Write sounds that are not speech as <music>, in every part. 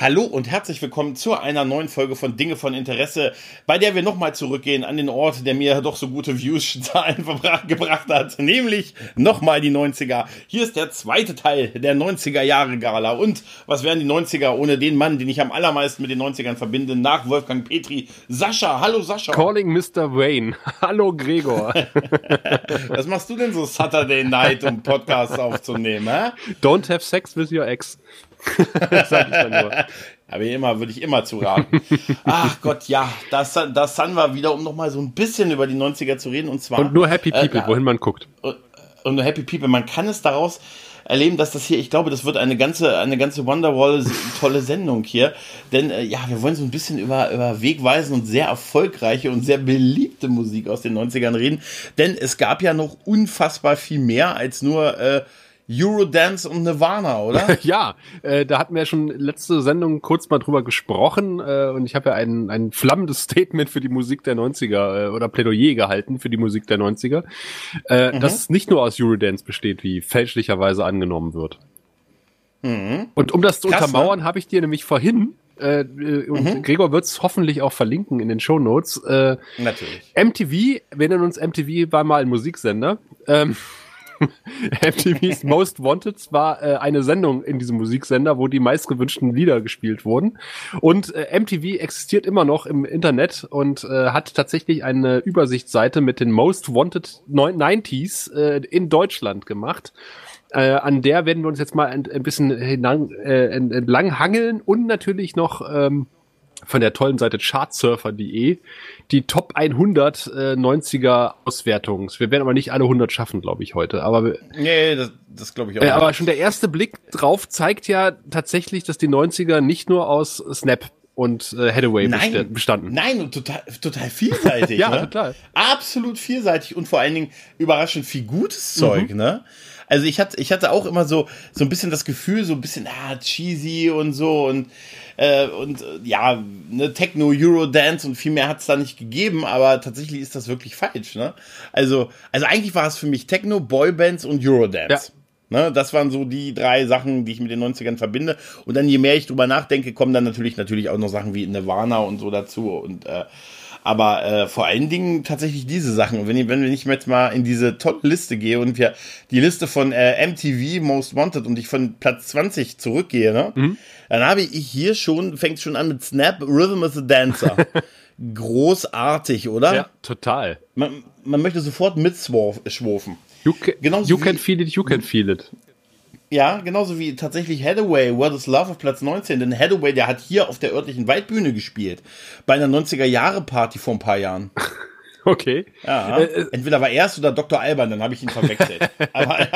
Hallo und herzlich willkommen zu einer neuen Folge von Dinge von Interesse, bei der wir nochmal zurückgehen an den Ort, der mir doch so gute Views-Zahlen <laughs> gebracht hat, nämlich nochmal die 90er. Hier ist der zweite Teil der 90er Jahre Gala. Und was wären die 90er ohne den Mann, den ich am allermeisten mit den 90ern verbinde, nach Wolfgang Petri? Sascha, hallo Sascha. Calling Mr. Wayne. <laughs> Hallo Gregor. <laughs> was machst du denn so Saturday Night, um Podcasts aufzunehmen? Hä? Don't have sex with your ex. <laughs> Sag ich dann nur. Aber immer, würde ich immer zu raten. Ach Gott, ja, das, das Sun war wieder, um nochmal so ein bisschen über die 90er zu reden. Und zwar. Und nur Happy People, äh, wohin man guckt. Und, und nur Happy People. Man kann es daraus erleben, dass das hier, ich glaube, das wird eine ganze, eine ganze Wonderwall tolle Sendung hier. Denn äh, ja, wir wollen so ein bisschen über, über wegweisende und sehr erfolgreiche und sehr beliebte Musik aus den 90ern reden. Denn es gab ja noch unfassbar viel mehr als nur äh, Eurodance und Nirvana, oder? <laughs> ja, äh, da hatten wir ja schon letzte Sendung kurz mal drüber gesprochen äh, und ich habe ja ein, ein flammendes Statement für die Musik der 90er äh, oder Plädoyer gehalten für die Musik der 90er, äh, mhm. dass es nicht nur aus Eurodance besteht, wie fälschlicherweise angenommen wird. Mhm. Und um das zu Krass, untermauern, ne? habe ich dir nämlich vorhin äh, und mhm. Gregor wird es hoffentlich auch verlinken in den Shownotes. Äh, Natürlich. MTV, wir nennen uns MTV, war mal ein Musiksender. Ähm, <laughs> MTV's Most Wanted war äh, eine Sendung in diesem Musiksender, wo die meistgewünschten Lieder gespielt wurden. Und äh, MTV existiert immer noch im Internet und äh, hat tatsächlich eine Übersichtsseite mit den Most Wanted 90s äh, in Deutschland gemacht. Äh, an der werden wir uns jetzt mal ein, ein bisschen hinan, äh, entlang hangeln und natürlich noch ähm, von der tollen Seite chartsurfer.de die Top 100 äh, 90er Auswertungs. Wir werden aber nicht alle 100 schaffen, glaube ich, heute. Aber nee, das, das glaube ich auch. Äh, aber schon der erste Blick drauf zeigt ja tatsächlich, dass die 90er nicht nur aus Snap und äh, Hathaway nein, bestanden. Nein, und total, total vielseitig. <laughs> ja, ne? total. Absolut vielseitig und vor allen Dingen überraschend viel gutes Zeug, mhm. ne? Also ich hatte, ich hatte auch immer so, so ein bisschen das Gefühl, so ein bisschen, ah, cheesy und so und äh, und äh, ja, ne, Techno, Eurodance und viel mehr hat es da nicht gegeben, aber tatsächlich ist das wirklich falsch, ne? Also, also eigentlich war es für mich Techno, Boybands und Eurodance. Ja. Ne, das waren so die drei Sachen, die ich mit den 90ern verbinde. Und dann, je mehr ich drüber nachdenke, kommen dann natürlich natürlich auch noch Sachen wie Nirvana und so dazu. Und äh, aber äh, vor allen Dingen tatsächlich diese Sachen. Und wenn ich, wenn ich jetzt mal in diese tolle Liste gehe und wir die Liste von äh, MTV Most Wanted und ich von Platz 20 zurückgehe, ne? Mhm dann habe ich hier schon, fängt schon an mit Snap, Rhythm is a Dancer. <laughs> Großartig, oder? Ja, total. Man, man möchte sofort mitschwurfen. You, can, you can feel it, you can feel it. Ja, genauso wie tatsächlich Hathaway, What is Love auf Platz 19. Denn Hathaway, der hat hier auf der örtlichen Waldbühne gespielt. Bei einer 90er-Jahre-Party vor ein paar Jahren. <laughs> Okay. Ja, äh, äh, entweder war er es oder Dr. Alban, dann habe ich ihn verwechselt. <laughs> Aber <laughs>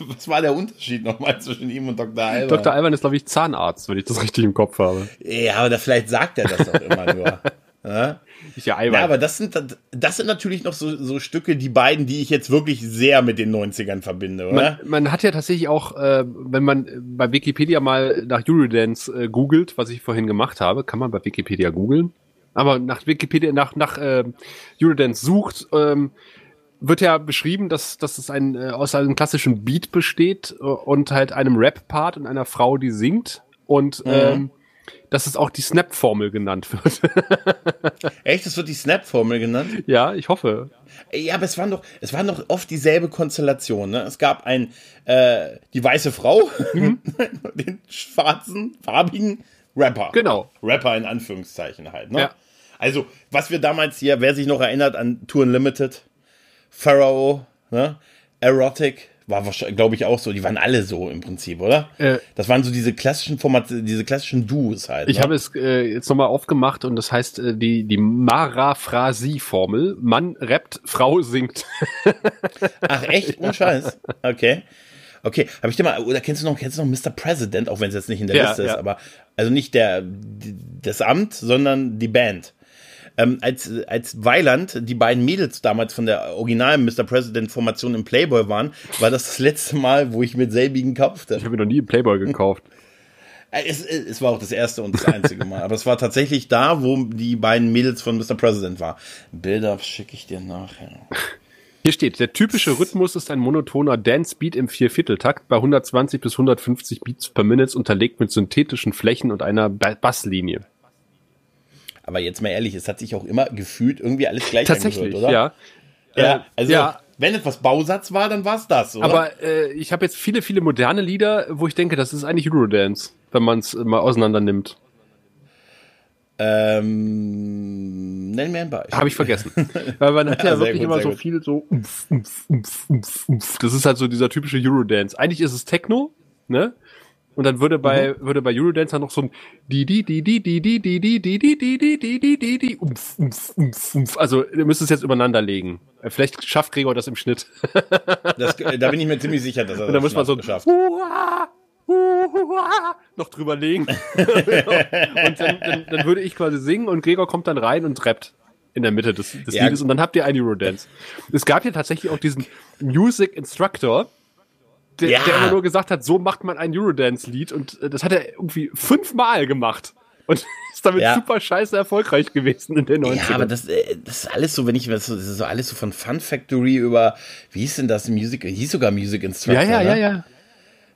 was war der Unterschied nochmal zwischen ihm und Dr. Alban? Dr. Alban ist, glaube ich, Zahnarzt, wenn ich das richtig im Kopf habe. Ja, aber da, vielleicht sagt er das auch immer nur. Ja? Ist ja Alban. Ja, aber das sind, das sind natürlich noch so, so Stücke, die beiden, die ich jetzt wirklich sehr mit den 90ern verbinde, oder? Man, man hat ja tatsächlich auch, äh, wenn man bei Wikipedia mal nach Eurodance äh, googelt, was ich vorhin gemacht habe, kann man bei Wikipedia googeln, aber nach Wikipedia, nach, nach äh, Eurodance sucht, ähm, wird ja beschrieben, dass, dass es ein, äh, aus einem klassischen Beat besteht äh, und halt einem Rap-Part und einer Frau, die singt. Und mhm. ähm, dass es auch die Snap-Formel genannt wird. <laughs> Echt? Es wird die Snap-Formel genannt? Ja, ich hoffe. Ja, aber es waren doch, es waren doch oft dieselbe Konstellation. Ne? Es gab ein, äh, die weiße Frau, <laughs> mhm. den schwarzen, farbigen Rapper. Genau. Rapper in Anführungszeichen halt. Ne? Ja. Also, was wir damals hier, wer sich noch erinnert an Tour Unlimited, Pharaoh, ne? Erotic, war wahrscheinlich, glaube ich, auch so. Die waren alle so im Prinzip, oder? Äh, das waren so diese klassischen Formate, diese klassischen Duos halt. Ich ne? habe es äh, jetzt nochmal aufgemacht und das heißt äh, die, die Maraphrasie-Formel. Mann rappt, Frau singt. <laughs> Ach echt? Unscheiß. Okay. Okay, habe ich dir mal, oder kennst du noch, kennst du noch Mr. President, auch wenn es jetzt nicht in der ja, Liste ja. ist, aber also nicht der das Amt, sondern die Band. Ähm, als, als Weiland die beiden Mädels damals von der originalen Mr. President-Formation im Playboy waren, war das das letzte Mal, wo ich mit selbigen kaufte. Ich habe mir noch nie einen Playboy gekauft. Äh, es, es war auch das erste und das einzige Mal. Aber es war tatsächlich da, wo die beiden Mädels von Mr. President waren. Bilder schicke ich dir nachher. Hier steht, der typische Rhythmus ist ein monotoner Dance-Beat im Viervierteltakt bei 120 bis 150 Beats per Minute unterlegt mit synthetischen Flächen und einer ba Basslinie. Aber jetzt mal ehrlich, es hat sich auch immer gefühlt irgendwie alles gleich Tatsächlich, angehört, oder? ja. Ja, Äh, also ja. wenn etwas Bausatz war, dann war es das, oder? Aber äh, ich habe jetzt viele, viele moderne Lieder, wo ich denke, das ist eigentlich Eurodance, wenn man es mal auseinander nimmt. ähm, nenn mir ein Beispiel. Habe ich vergessen. <laughs> Weil man hat ja, Ja, wirklich gut, immer so gut. viel so umf, umf, umf, umf, umf. Das ist halt so dieser typische Eurodance. Eigentlich ist es Techno, ne? Und dann würde bei würde bei Eurodance dann noch so ein die die die die die die die die die die die die die die die die umf, umf, umf, umf. Also ihr müsst es jetzt übereinander legen. Äh, Vielleicht schafft Gregor das im Schnitt. Das, da bin ich mir ziemlich sicher, dass er Und dann muss das man so geschafft. Hua, hua, noch drüber legen. und dann, dann, dann würde ich quasi singen und Gregor kommt dann rein und rappt in der Mitte des, des Ja. Liedes und dann habt ihr ein Eurodance. Es gab ja tatsächlich auch diesen Music Instructor, der, Ja. der immer nur gesagt hat, so macht man ein Eurodance-Lied und äh, das hat er irgendwie fünfmal gemacht. Und <laughs> ist damit Ja. super scheiße erfolgreich gewesen in den 90ern. Ja, aber das, äh, das ist alles so, wenn ich, das ist so alles so von Fun Factory über, wie hieß denn das, Music, hieß sogar Music Instructor, ja, ja, ja, ne? ja. Weil,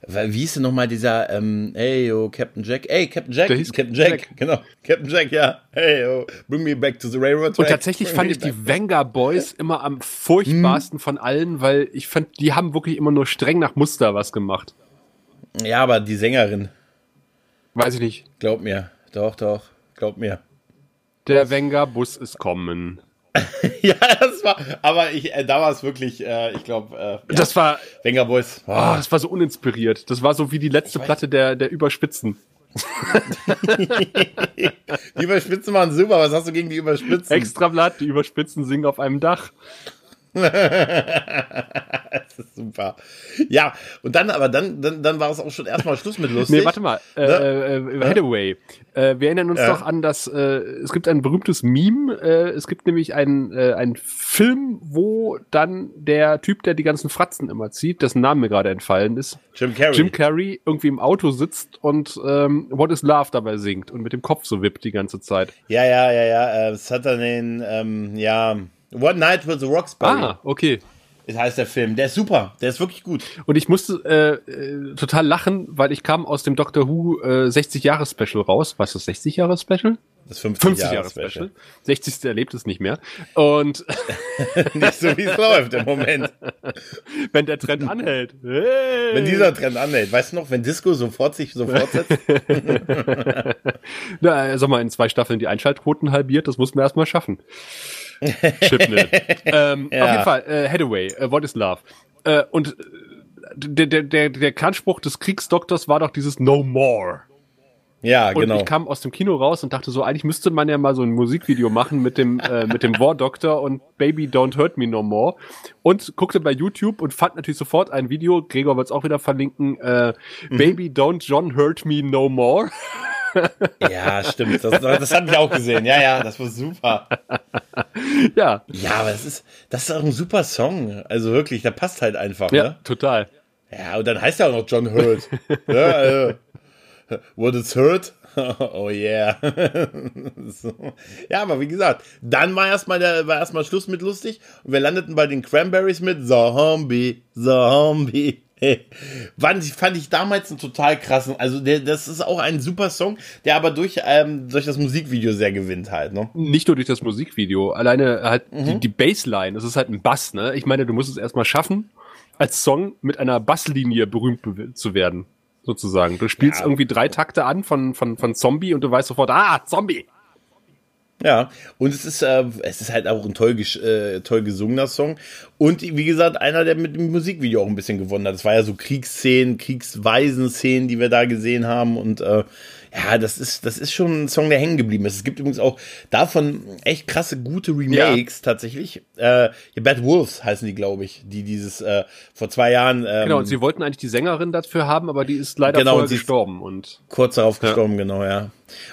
Wie hieß denn nochmal dieser, ähm, hey, yo, Captain Jack, hey, Captain Jack, Der hieß Captain Jack, Jack. genau, Captain Jack, ja, hey, yo, bring me back to the railroad Und track. tatsächlich Bring fand ich die. Venga Boys <laughs> immer am furchtbarsten von allen, weil ich fand, die haben wirklich immer nur streng nach Muster was gemacht. Ja, aber die Sängerin, Weiß ich nicht. glaub mir, doch, doch, glaub mir. Der Venga Bus ist kommen. <laughs> ja, das war, aber ich, äh, da war es wirklich, äh, ich glaube, äh, ja, Das war, Wenger Boys. oh, das war so uninspiriert. Das war so wie die letzte Platte der, der Überspitzen. <laughs> Die Überspitzen waren super, was hast du gegen die Überspitzen? Extrablatt, die Überspitzen singen auf einem Dach. <laughs> Das ist super. Ja, und dann, aber dann, dann, dann war es auch schon erstmal Schluss mit lustig. Nee, warte mal. Äh, äh, Hathaway. Äh, wir erinnern uns Ja. doch an das, äh, es gibt ein berühmtes Meme. Äh, es gibt nämlich einen, äh, einen Film, wo dann der Typ, der die ganzen Fratzen immer zieht, dessen Name mir gerade entfallen ist, Jim Carrey. Jim Carrey irgendwie im Auto sitzt und ähm, What is Love dabei singt und mit dem Kopf so wippt die ganze Zeit. ja, ja, ja, ja. Äh, es hat dann den, ähm, ja, One Night with the Roxbury. Ah, okay. Das heißt der Film. Der ist super. Der ist wirklich gut. Und ich musste äh, äh, total lachen, weil ich kam aus dem Doctor Who äh, 60-Jahres-Special raus. Was ist das 60-Jahres-Special? Das 50, 50 Jahre Jahre Special. Special. 60. erlebt es nicht mehr. Und <laughs> Nicht so, wie es läuft im Moment. wenn der Trend anhält. Hey. Wenn dieser Trend anhält. Weißt du noch, wenn Disco sofort sich so fortsetzt? <laughs> Na, sag mal, in zwei Staffeln die Einschaltquoten halbiert, das muss man erstmal schaffen. <laughs> Chipnell. ähm, <laughs> Ja. Auf jeden Fall, äh, Hathaway, äh, What is Love? Äh, und äh, der, der, der, der Kernspruch des Kriegsdoktors war doch dieses No More. Ja, Und genau. ich kam aus dem Kino raus und dachte so, eigentlich müsste man ja mal so ein Musikvideo machen mit dem, äh, mit dem War Doctor und Baby Don't Hurt Me No More. Und guckte bei YouTube und fand natürlich sofort ein Video, Gregor wird es auch wieder verlinken, äh, Mhm. Baby Don't John Hurt Me No More. <laughs> Ja, stimmt. Das, das hatten wir auch gesehen. Ja, ja, das war super. ja, Ja, aber das ist, das ist auch ein super Song. Also wirklich, der passt halt einfach. ja, Ne? total. Ja, und dann heißt er auch noch John Hurt. ja, also, what is hurt? <laughs> oh yeah. <laughs> so. Ja, aber wie gesagt, dann war erstmal der, war erstmal Schluss mit lustig und wir landeten bei den Cranberries mit Zombie, Zombie. <laughs> Fand ich, fand ich damals einen total krassen, also der, das ist auch ein super Song, der aber durch, ähm, durch das Musikvideo sehr gewinnt halt, ne? Nicht nur durch das Musikvideo, alleine halt Mhm. die, die Bassline, das ist halt ein Bass, ne? Ich meine, du musst es erstmal schaffen, als Song mit einer Basslinie berühmt be- zu werden, sozusagen. Du spielst Ja. irgendwie drei Takte an von, von, von Zombie und du weißt sofort, ah, Zombie! Ja, und es ist, äh, es ist halt auch ein toll, äh, toll gesungener Song. Und wie gesagt, einer, der mit dem Musikvideo auch ein bisschen gewonnen hat. Das war ja so Kriegsszenen, Kriegsweisen-Szenen, die wir da gesehen haben. Und äh, ja, das ist, das ist schon ein Song, der hängen geblieben ist. Es gibt übrigens auch davon echt krasse, gute Remakes tatsächlich. Äh, ja, Bad Wolves heißen die, glaube ich, die dieses äh, vor zwei Jahren ähm, Genau, und sie wollten eigentlich die Sängerin dafür haben, aber die ist leider Genau, vorher und gestorben und kurz darauf gestorben, genau, ja.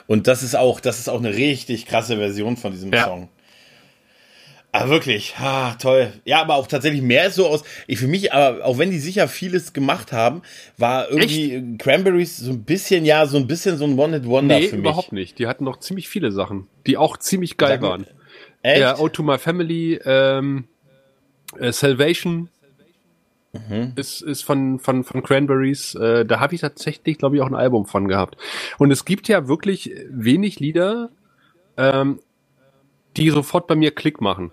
Und das ist auch, das ist auch eine richtig krasse Version von diesem Ja. Song. Ah, wirklich, ah, toll. Ja, aber auch tatsächlich mehr ist so aus. Ich für mich, aber auch wenn die sicher vieles gemacht haben, war irgendwie Cranberries so ein bisschen, ja, so ein bisschen so ein One-Hit-Wonder nee, für mich. überhaupt nicht. Die hatten noch ziemlich viele Sachen, die auch ziemlich geil Sag waren. Echt? Ja, O to My Family, ähm, Äh, Salvation mhm. ist, ist von, von, von Cranberries. Äh, da habe ich tatsächlich, glaube ich, auch ein Album von gehabt. Und es gibt ja wirklich wenig Lieder, ähm, die sofort bei mir Klick machen.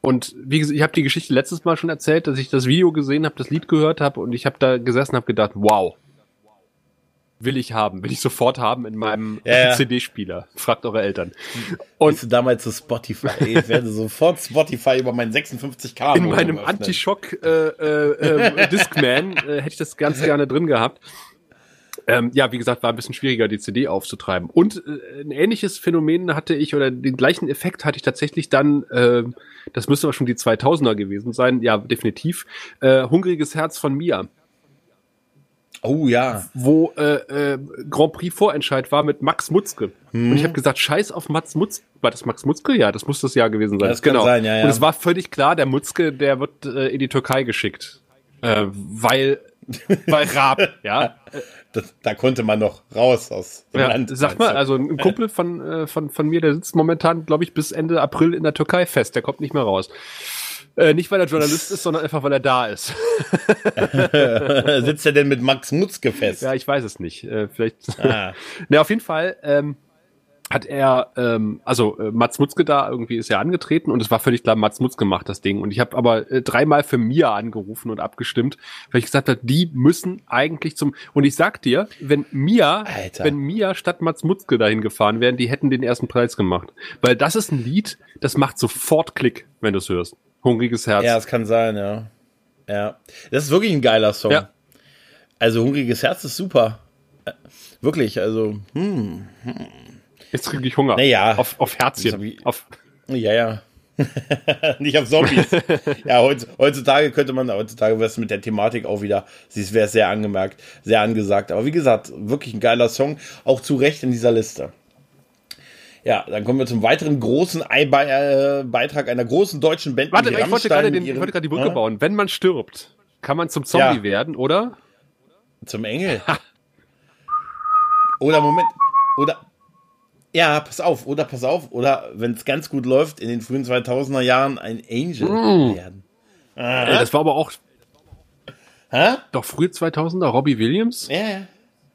Und wie gesagt, ich habe die Geschichte letztes Mal schon erzählt, dass ich das Video gesehen habe, das Lied gehört habe und ich habe da gesessen und habe gedacht, wow, will ich haben, will ich sofort haben in meinem ja, CD-Spieler. Fragt eure Eltern. Und Bist du damals zu Spotify? Ich werde sofort Spotify über meinen 56k. In meinem Anti-Shock äh, äh, äh, <laughs> Discman äh, hätte ich das ganz gerne drin gehabt. Ähm, ja, wie gesagt, war ein bisschen schwieriger, die CD aufzutreiben. Und äh, ein ähnliches Phänomen hatte ich, oder den gleichen Effekt hatte ich tatsächlich dann, äh, das müsste aber schon die 2000er gewesen sein, ja, definitiv, äh, Hungriges Herz von Mia. Oh ja. Wo äh, äh, Grand Prix Vorentscheid war mit Max Mutzke. Hm. Und ich habe gesagt, scheiß auf Max Mutzke. War das Max Mutzke? Ja, das muss das Jahr gewesen sein. Das genau. sein, ja, ja. Und es war völlig klar, der Mutzke, der wird äh, in die Türkei geschickt. Äh, weil, <laughs> weil Raab, ja. <laughs> Das, da konnte man noch raus aus dem ja, Land. Sag mal, also ein Kumpel von, äh, von, von mir, der sitzt momentan, glaube ich, bis Ende April in der Türkei fest. Der kommt nicht mehr raus. Äh, nicht, weil er Journalist ist, sondern einfach, weil er da ist. <laughs> Sitzt er denn mit Max Mutzke fest? Ja, ich weiß es nicht. Äh, vielleicht. Ah. <laughs> ne, auf jeden Fall. Ähm, hat er, ähm, also äh, Mats Mutzke da irgendwie ist ja angetreten und es war völlig klar, Mats Mutzke macht das Ding. Und ich habe aber äh, dreimal für Mia angerufen und abgestimmt, weil ich gesagt habe, die müssen eigentlich zum. Und ich sag dir, wenn Mia, Alter. wenn Mia statt Mats Mutzke dahin gefahren wären, die hätten den ersten Preis gemacht. Weil das ist ein Lied, das macht sofort Klick, wenn du es hörst. Hungriges Herz. Ja, es kann sein, ja. Ja. Das ist wirklich ein geiler Song. Ja. Also Hungriges Herz ist super. Äh, wirklich, also, hm. hm. Jetzt kriege ich Hunger. Naja. Auf, auf Herzchen. Ich, auf ja, ja. <laughs> Nicht auf Zombies. ja, heutzutage könnte man, heutzutage wäre es mit der Thematik auch wieder, sie wäre sehr angemerkt, sehr angesagt. Aber wie gesagt, wirklich ein geiler Song, auch zu Recht in dieser Liste. Ja, dann kommen wir zum weiteren großen äh, Beitrag einer großen deutschen Band. Warte, ich wollte gerade die Brücke ja? bauen. Wenn man stirbt, kann man zum Zombie ja. werden, oder? Zum Engel. <laughs> oder Moment, oder ja, pass auf, oder pass auf, oder wenn es ganz gut läuft, in den frühen 2000er Jahren ein Angel mm. werden. Äh, das war aber auch. Hä? Doch frühe 2000er, Robbie Williams? Ja, ja.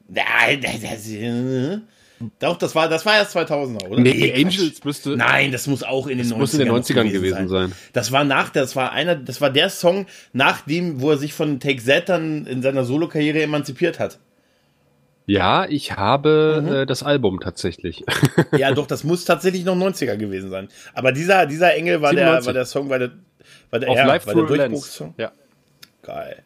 Nein, das, das, äh, doch, das war, das war erst 2000er, oder? Nee, nee Angels müsste. Nein, das muss auch in den das 90ern, muss in den 90ern gewesen, gewesen sein. sein. Das war nach, das war einer, das war der Song, nach dem, wo er sich von Take Z dann in seiner Solokarriere emanzipiert hat. Ja, ich habe mhm. äh, das Album tatsächlich. <laughs> ja, doch, das muss tatsächlich noch 90er gewesen sein. Aber dieser, dieser Engel war 97. der, war der Song, war der, war der, Auf ja, Live war der Durchbruchssong. Ja. Geil.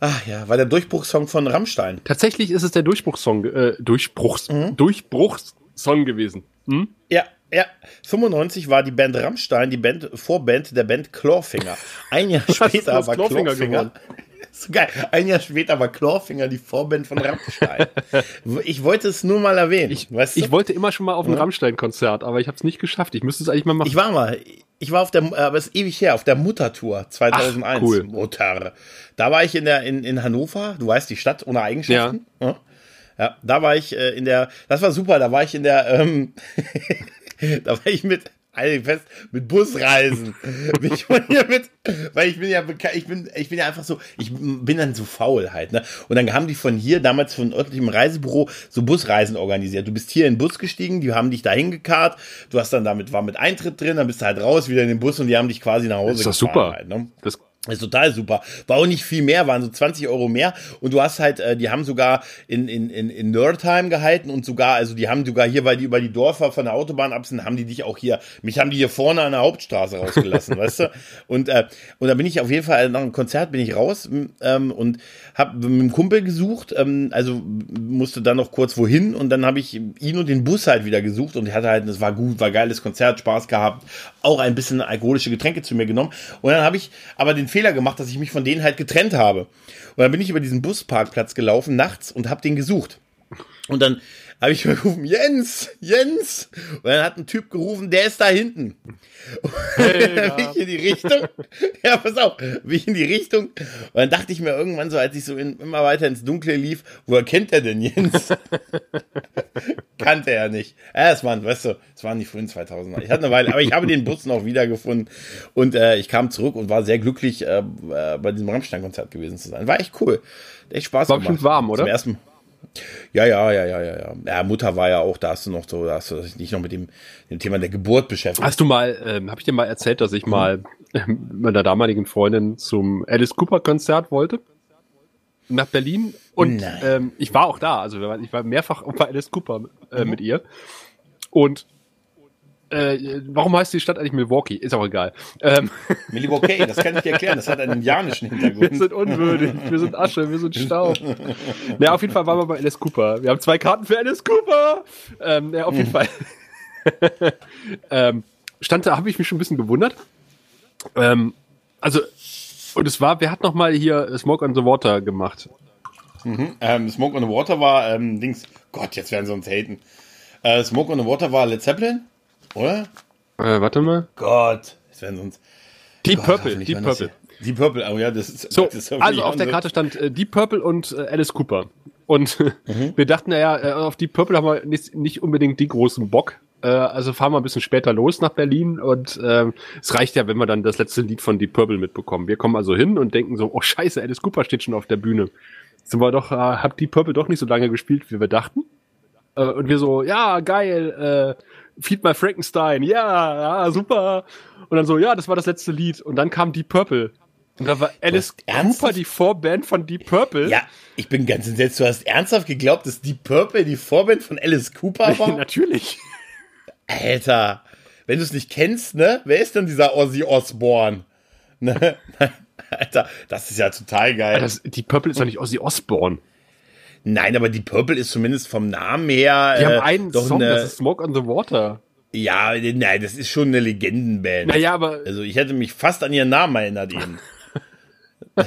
Ach ja, war der Durchbruchssong von Rammstein. Tatsächlich ist es der Durchbruchssong, äh, Durchbruchs, mhm. Durchbruchssong gewesen. Hm? Ja, ja. 95 war die Band Rammstein die Band, Vorband der Band Clawfinger. Ein Jahr <laughs> später war Clawfinger, Clawfinger <laughs> so geil. Ein Jahr später war Clawfinger die Vorband von Rammstein. ich wollte es nur mal erwähnen. Ich, weißt du? ich wollte immer schon mal auf ein ja. Rammstein-Konzert, aber ich habe es nicht geschafft. Ich müsste es eigentlich mal machen. Ich war mal. Ich war auf der, aber es ist ewig her, auf der Muttertour 2001. Ach, cool. Mutter. Da war ich in der in, in Hannover. Du weißt die Stadt ohne Eigenschaften. Ja. ja. da war ich äh, in der. Das war super. Da war ich in der. Ähm, <laughs> da war ich mit halte fest, mit Busreisen. bin <laughs> ich hier mit, weil ich bin ja, ich bin, ich bin ja einfach so, ich bin dann so faul halt, ne? Und dann haben die von hier, damals von örtlichem Reisebüro, so Busreisen organisiert. Du bist hier in den Bus gestiegen, die haben dich dahin gekarrt, du hast dann damit, war mit Eintritt drin, dann bist du halt raus, wieder in den Bus und die haben dich quasi nach Hause das ist gefahren. Super. Halt, ne? Das ist total super. War auch nicht viel mehr, waren so 20 Euro mehr. Und du hast halt, äh, die haben sogar in, in, in, in Nerdheim gehalten und sogar, also die haben sogar hier, weil die über die Dörfer von der Autobahn ab sind, haben die dich auch hier, mich haben die hier vorne an der Hauptstraße rausgelassen, <laughs> weißt du? Und, äh, und da bin ich auf jeden Fall, nach einem Konzert bin ich raus ähm, und habe mit einem Kumpel gesucht, ähm, also musste dann noch kurz wohin und dann habe ich ihn und den Bus halt wieder gesucht und hatte halt, es war gut, war geiles Konzert, Spaß gehabt, auch ein bisschen alkoholische Getränke zu mir genommen. Und dann habe ich aber den Fehler gemacht, dass ich mich von denen halt getrennt habe. Und dann bin ich über diesen Busparkplatz gelaufen nachts und habe den gesucht. Und dann habe ich gerufen, Jens, Jens. Und dann hat ein Typ gerufen, der ist da hinten. Hey, <laughs> bin ich in die Richtung. Ja, pass auf, bin ich in die Richtung. Und dann dachte ich mir irgendwann so, als ich so in, immer weiter ins Dunkle lief, woher kennt er denn Jens? <laughs> Kannte er nicht. Ja, es waren, weißt du, es waren die frühen 2000er. Ich hatte eine Weile, aber ich habe den Bus noch wiedergefunden. Und äh, ich kam zurück und war sehr glücklich, äh, äh bei diesem Rammstein-Konzert gewesen zu sein. War echt cool. Echt Spaß war gemacht. War warm, oder? Zum ersten ja, ja, ja, ja, ja, ja. Mutter war ja auch, da hast du noch so, da hast du dich noch mit dem, dem Thema der Geburt beschäftigt. Hast du mal, ähm, habe ich dir mal erzählt, dass ich mhm. mal mit meiner damaligen Freundin zum Alice Cooper Konzert wollte? Nach Berlin und ähm, ich war auch da, also ich war mehrfach bei Alice Cooper äh, mhm. mit ihr und äh, warum heißt die Stadt eigentlich Milwaukee? Ist auch egal. Ähm. <laughs> Milwaukee, das kann ich dir erklären. Das hat einen indianischen Hintergrund. Wir sind unwürdig. Wir sind Asche. Wir sind Staub. ja, auf jeden Fall waren wir bei Alice Cooper. Wir haben zwei Karten für Alice Cooper. Ähm, ja, auf jeden <laughs> Fall. <laughs> ähm, stand da, habe ich mich schon ein bisschen gewundert. Ähm, also, und es war, wer hat noch mal hier Smoke on the Water gemacht? Mhm, ähm, Smoke on the Water war, ähm, Dings, Gott, jetzt werden sie uns haten. Äh, Smoke on the Water war Led Zeppelin? Oder? Äh, warte mal. Gott, das werden uns. Deep Gott, Purple, Deep Purple. Deep Purple, oh ja, das ist. So, das ist also auf der Karte stand äh, Deep Purple und äh, Alice Cooper. Und mhm. <laughs> wir dachten, naja, äh, auf Deep Purple haben wir nicht, nicht unbedingt die großen Bock. Äh, also fahren wir ein bisschen später los nach Berlin und äh, es reicht ja, wenn wir dann das letzte Lied von Deep Purple mitbekommen. Wir kommen also hin und denken so, oh scheiße, Alice Cooper steht schon auf der Bühne. Sind wir doch, äh, hat Deep Purple doch nicht so lange gespielt, wie wir dachten. Äh, und wir so, ja, geil, äh, Feed My Frankenstein, ja, ja, super. Und dann so, ja, das war das letzte Lied. Und dann kam Deep Purple. Und da war Alice Cooper die Vorband von Deep Purple. Ja, ich bin ganz entsetzt. Du hast ernsthaft geglaubt, dass Deep Purple die Vorband von Alice Cooper war? <laughs> Natürlich. Alter, wenn du es nicht kennst, ne? Wer ist denn dieser Ozzy Osbourne? <laughs> Ne? Alter, das ist ja total geil. Das, Deep Purple ist doch nicht Ozzy Osbourne. Nein, aber die Purple ist zumindest vom Namen her. Die äh, haben einen doch Song, eine, das ist Smoke on the Water. Ja, nein, das ist schon eine Legendenband. Naja, aber. Also ich hätte mich fast an ihren Namen erinnert eben. <laughs>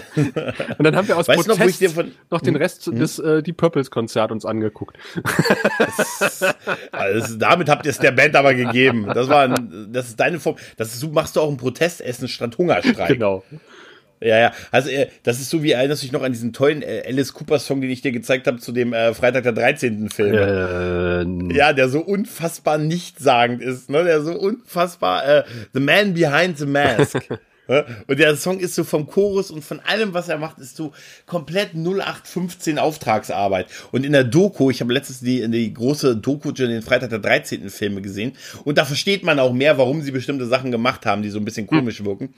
Und dann haben wir aus weißt Protest noch, von, noch, den hm? Rest hm? des äh, Deep Purples Konzert uns angeguckt. Das, <laughs> also damit habt ihr es der Band aber gegeben. Das war, ein, das ist deine Form. Das ist, machst du auch ein Protestessen statt Hungerstreik. Genau. Ja, ja. Also äh, das ist so wie erinnerst du dich noch an diesen tollen äh, Alice Cooper Song, den ich dir gezeigt habe zu dem äh, Freitag der 13. Film. Äh, ja, der so unfassbar nichtssagend ist, ne? Der so unfassbar äh, The Man Behind the Mask. <laughs> Und der Song ist so vom Chorus und von allem, was er macht, ist so komplett 0815 Auftragsarbeit. Und in der Doku, ich habe letztens die, die große Doku zu den Freitag der 13. Filme gesehen. Und da versteht man auch mehr, warum sie bestimmte Sachen gemacht haben, die so ein bisschen komisch wirken.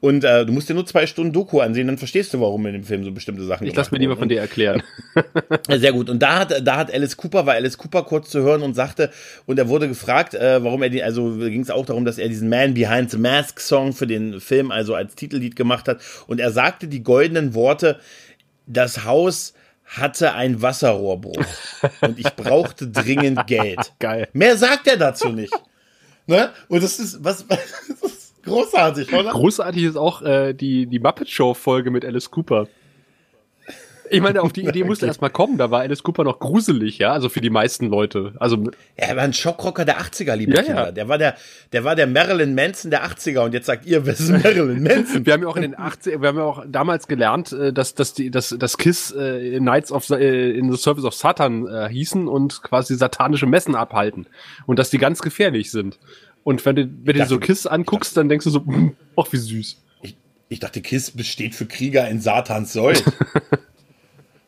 Und äh, du musst dir nur zwei Stunden Doku ansehen, dann verstehst du, warum in dem Film so bestimmte Sachen Ich lass mir lieber von dir erklären. <laughs> Sehr gut. Und da hat, da hat Alice Cooper, war Alice Cooper kurz zu hören und sagte, und er wurde gefragt, äh, warum er die, also ging es auch darum, dass er diesen Man Behind the Mask Song für den Film also als Titellied gemacht hat. Und er sagte die goldenen Worte, das Haus hatte ein Wasserrohrbruch <laughs> und ich brauchte dringend Geld. Geil. Mehr sagt er dazu nicht. Ne? Und das ist, was, <laughs> was Großartig, oder? Großartig ist auch äh, die, die Muppet Show-Folge mit Alice Cooper. Ich meine, auf die <laughs> Idee musste erst mal kommen, da war Alice Cooper noch gruselig, ja, also für die meisten Leute. Also er war ein Schockrocker der 80er, liebe ja, Kinder. Ja. Der war der, der war der Marilyn Manson der 80er und jetzt sagt ihr, wer ist <laughs> Marilyn Manson? wir haben ja auch in den 80er, wir haben ja auch damals gelernt, äh, dass, dass die, dass, dass Kiss äh, Knights of äh, in the Service of Satan äh, hießen und quasi satanische Messen abhalten und dass die ganz gefährlich sind. Und wenn du, wenn du so Kiss anguckst, dann denkst du so, ach, wie süß. Ich, dachte, Kiss besteht für Krieger in Satans Soll. <laughs>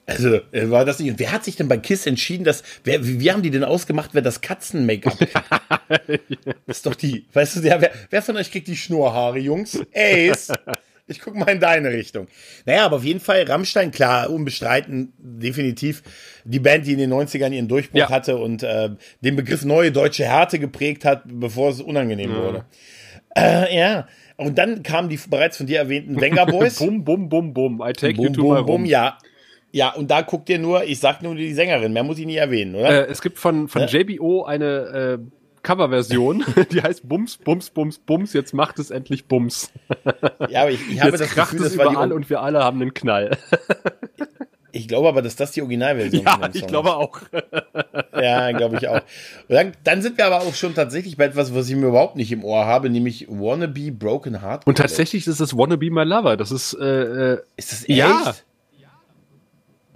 also, äh, war das nicht. Und wer hat sich denn bei Kiss entschieden, dass, wer, wie, wie haben die denn ausgemacht, wer das Katzen-Make-up <laughs> Das ist doch die, weißt du, wer, wer von euch kriegt die Schnurrhaare, Jungs? Ace. Ich guck mal in deine Richtung. Naja, aber auf jeden Fall Rammstein, klar, unbestreiten, definitiv die Band, die in den 90ern ihren Durchbruch ja. hatte und äh, den Begriff neue deutsche Härte geprägt hat, bevor es unangenehm mhm. wurde. Äh, ja. Und dann kamen die bereits von dir erwähnten Wenger Boys. <laughs> bum, bum, bum, bum. I take bum, you to bum, my bum, ja. Ja, und da guckt ihr nur, ich sag nur die Sängerin, mehr muss ich nie erwähnen, oder? Äh, es gibt von, von ja. JBO eine äh, Coverversion, <laughs> die heißt Bums, Bums, Bums, Bums, jetzt macht es endlich Bums. <laughs> Ja, aber ich, ich habe jetzt das kracht Gefühl, es überall und wir alle haben einen Knall. <laughs> Ich glaube aber, dass das die Originalversion ja, ich glaube ist. auch. ja, glaube ich auch. Dann, dann, sind wir aber auch schon tatsächlich bei etwas, was ich mir überhaupt nicht im Ohr habe, nämlich Wannabe Broken Heart. Und tatsächlich ist das Wannabe My Lover. Das ist. Äh, äh ist das echt? Ja.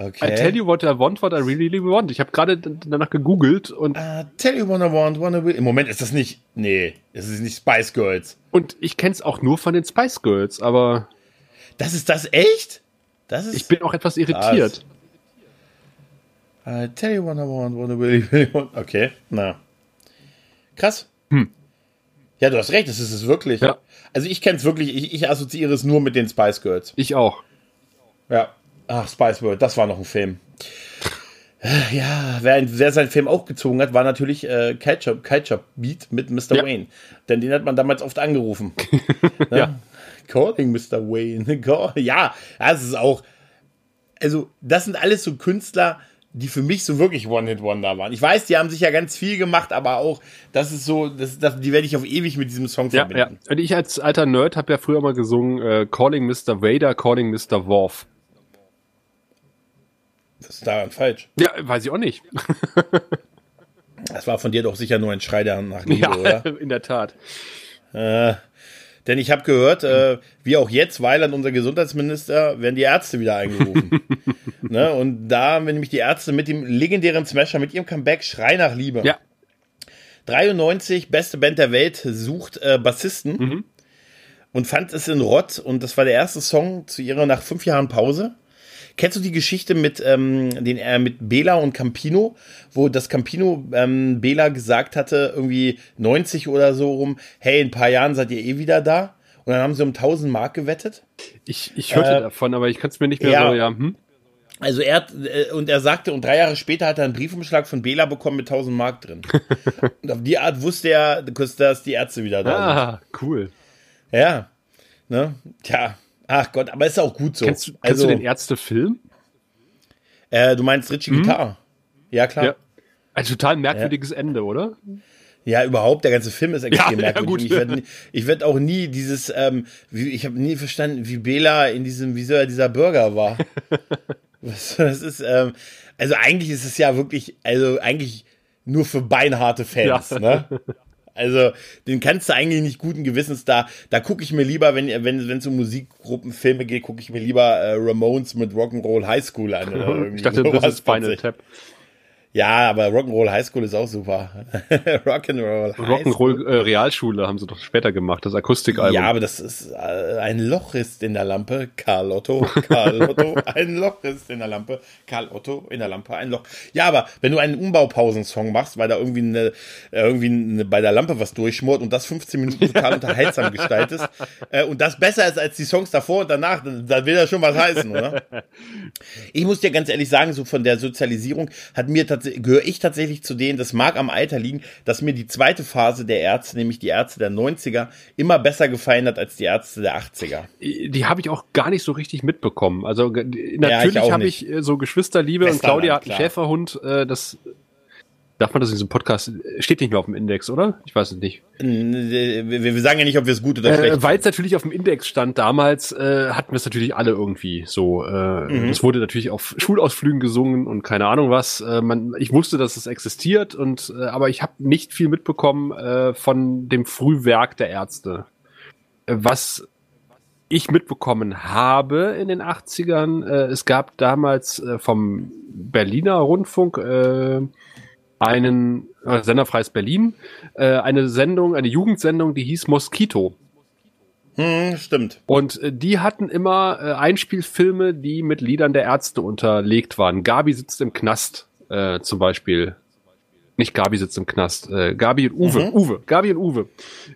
Okay. I tell you what I want, what I really, really want. Ich habe gerade danach gegoogelt und. Uh, tell you what I want, what I will. Im Moment ist das nicht. Nee, es ist nicht Spice Girls. Und ich kenne es auch nur von den Spice Girls, aber. Das ist das echt? Das ist. Ich bin auch etwas irritiert. I tell you what I want, what I really, really want. Okay, na. Krass. Hm. Ja, du hast recht, das ist es wirklich. Ja. Also ich kenne es wirklich, ich, ich assoziiere es nur mit den Spice Girls. Ich auch. Ja. Ach, Spice World, das war noch ein Film. Ja, wer, wer seinen Film auch gezogen hat, war natürlich äh, Ketchup, Ketchup Beat mit Mr. Ja. Wayne. Denn den hat man damals oft angerufen. <laughs> ne? ja. Calling Mr. Wayne. <laughs> ja, das ist auch. Also, das sind alles so Künstler, die für mich so wirklich One-Hit-Wonder waren. Ich weiß, die haben sich ja ganz viel gemacht, aber auch, das ist so, das, das, die werde ich auf ewig mit diesem Song ja, verbinden. Ja. Und ich als alter Nerd habe ja früher mal gesungen, äh, Calling Mr. Vader, Calling Mr. Worf. Was ist daran falsch? Ja, weiß ich auch nicht. <laughs> das war von dir doch sicher nur ein Schrei nach Liebe, ja, oder? <laughs> in der Tat. Äh, denn ich habe gehört, äh, wie auch jetzt, weil an unser Gesundheitsminister, werden die Ärzte wieder eingerufen. <laughs> ne? Und da haben wir nämlich die Ärzte mit dem legendären Smasher, mit ihrem Comeback Schrei nach Liebe. Ja. 93, beste Band der Welt, sucht äh, Bassisten. Mhm. Und fand es in Rott. Und das war der erste Song zu ihrer nach fünf Jahren Pause. Kennst du die Geschichte mit, ähm, den, äh, mit Bela und Campino, wo das Campino ähm, Bela gesagt hatte, irgendwie 90 oder so rum, hey, in ein paar Jahren seid ihr eh wieder da? Und dann haben sie um 1000 Mark gewettet. Ich, ich hörte äh, davon, aber ich kann es mir nicht mehr ja, so, ja. Hm? Also er äh, und er sagte, und drei Jahre später hat er einen Briefumschlag von Bela bekommen mit 1000 Mark drin. <laughs> und auf die Art wusste er, dass die Ärzte wieder da ah, sind. Ah, cool. Ja, ne, tja, Ach Gott, aber ist auch gut so. Kennst, kennst also, du den Ärzte-Film? Äh, du meinst Richie mhm. Guitar? Ja, klar. Ja. Ein total merkwürdiges ja. Ende, oder? Ja, überhaupt, der ganze Film ist <laughs> extrem ja, merkwürdig. Ja, ich werde werd auch nie dieses, ähm, wie, ich habe nie verstanden, wie Bela in diesem, wie so dieser Burger war. <laughs> Was, das ist, ähm, also eigentlich ist es ja wirklich, also eigentlich nur für beinharte Fans, ja. ne? Also, den kannst du eigentlich nicht guten Gewissens da. Da gucke ich mir lieber, wenn wenn wenn es um Musikgruppenfilme geht, gucke ich mir lieber äh, Ramones mit Rock'n'Roll High School an. Oder <laughs> irgendwie ich dachte, das ist Final Tap. Ja, aber Rock'n'Roll High School ist auch super. <laughs> Rock'n'Roll Rock'n'Roll äh, Realschule haben sie doch später gemacht, das Akustikalbum. Ja, aber das ist äh, ein Loch ist in der Lampe, Karl Otto, Karl <laughs> Otto, ein Loch ist in der Lampe, Karl Otto in der Lampe, ein Loch. Ja, aber wenn du einen Umbaupausen-Song machst, weil da irgendwie eine, irgendwie eine, bei der Lampe was durchschmort und das 15 Minuten total <laughs> unterhaltsam gestaltest äh, und das besser ist als die Songs davor und danach, dann, dann will das schon was heißen, oder? Ich muss dir ganz ehrlich sagen, so von der Sozialisierung hat mir tatsächlich gehöre ich tatsächlich zu denen, das mag am Alter liegen, dass mir die zweite Phase der Ärzte, nämlich die Ärzte der 90er, immer besser gefallen hat als die Ärzte der 80er. Die habe ich auch gar nicht so richtig mitbekommen. Also natürlich ja, habe ich äh, so Geschwisterliebe Westerland, und Claudia hat einen Schäferhund, äh, das Darf man das in diesem Podcast? Steht nicht mehr auf dem Index, oder? Ich weiß es nicht. Wir, sagen ja nicht, ob wir es gut oder schlecht äh, Weil es natürlich auf dem Index stand damals, äh, hatten wir es natürlich alle irgendwie so. Äh, mhm. Es wurde natürlich auf Schulausflügen gesungen und keine Ahnung was. Äh, man, ich wusste, dass es existiert, und äh, aber ich habe nicht viel mitbekommen äh, von dem Frühwerk der Ärzte. Äh, was ich mitbekommen habe in den 80ern, äh, es gab damals äh, vom Berliner Rundfunk äh, einen äh, Senderfreies Berlin, äh, eine Sendung, eine Jugendsendung, die hieß Mosquito. Hm, stimmt. Und äh, die hatten immer äh, Einspielfilme, die mit Liedern der Ärzte unterlegt waren. Gabi sitzt im Knast äh, zum Beispiel nicht Gabi sitzt im Knast, äh, Gabi und Uwe, mhm. Uwe, Gabi und Uwe.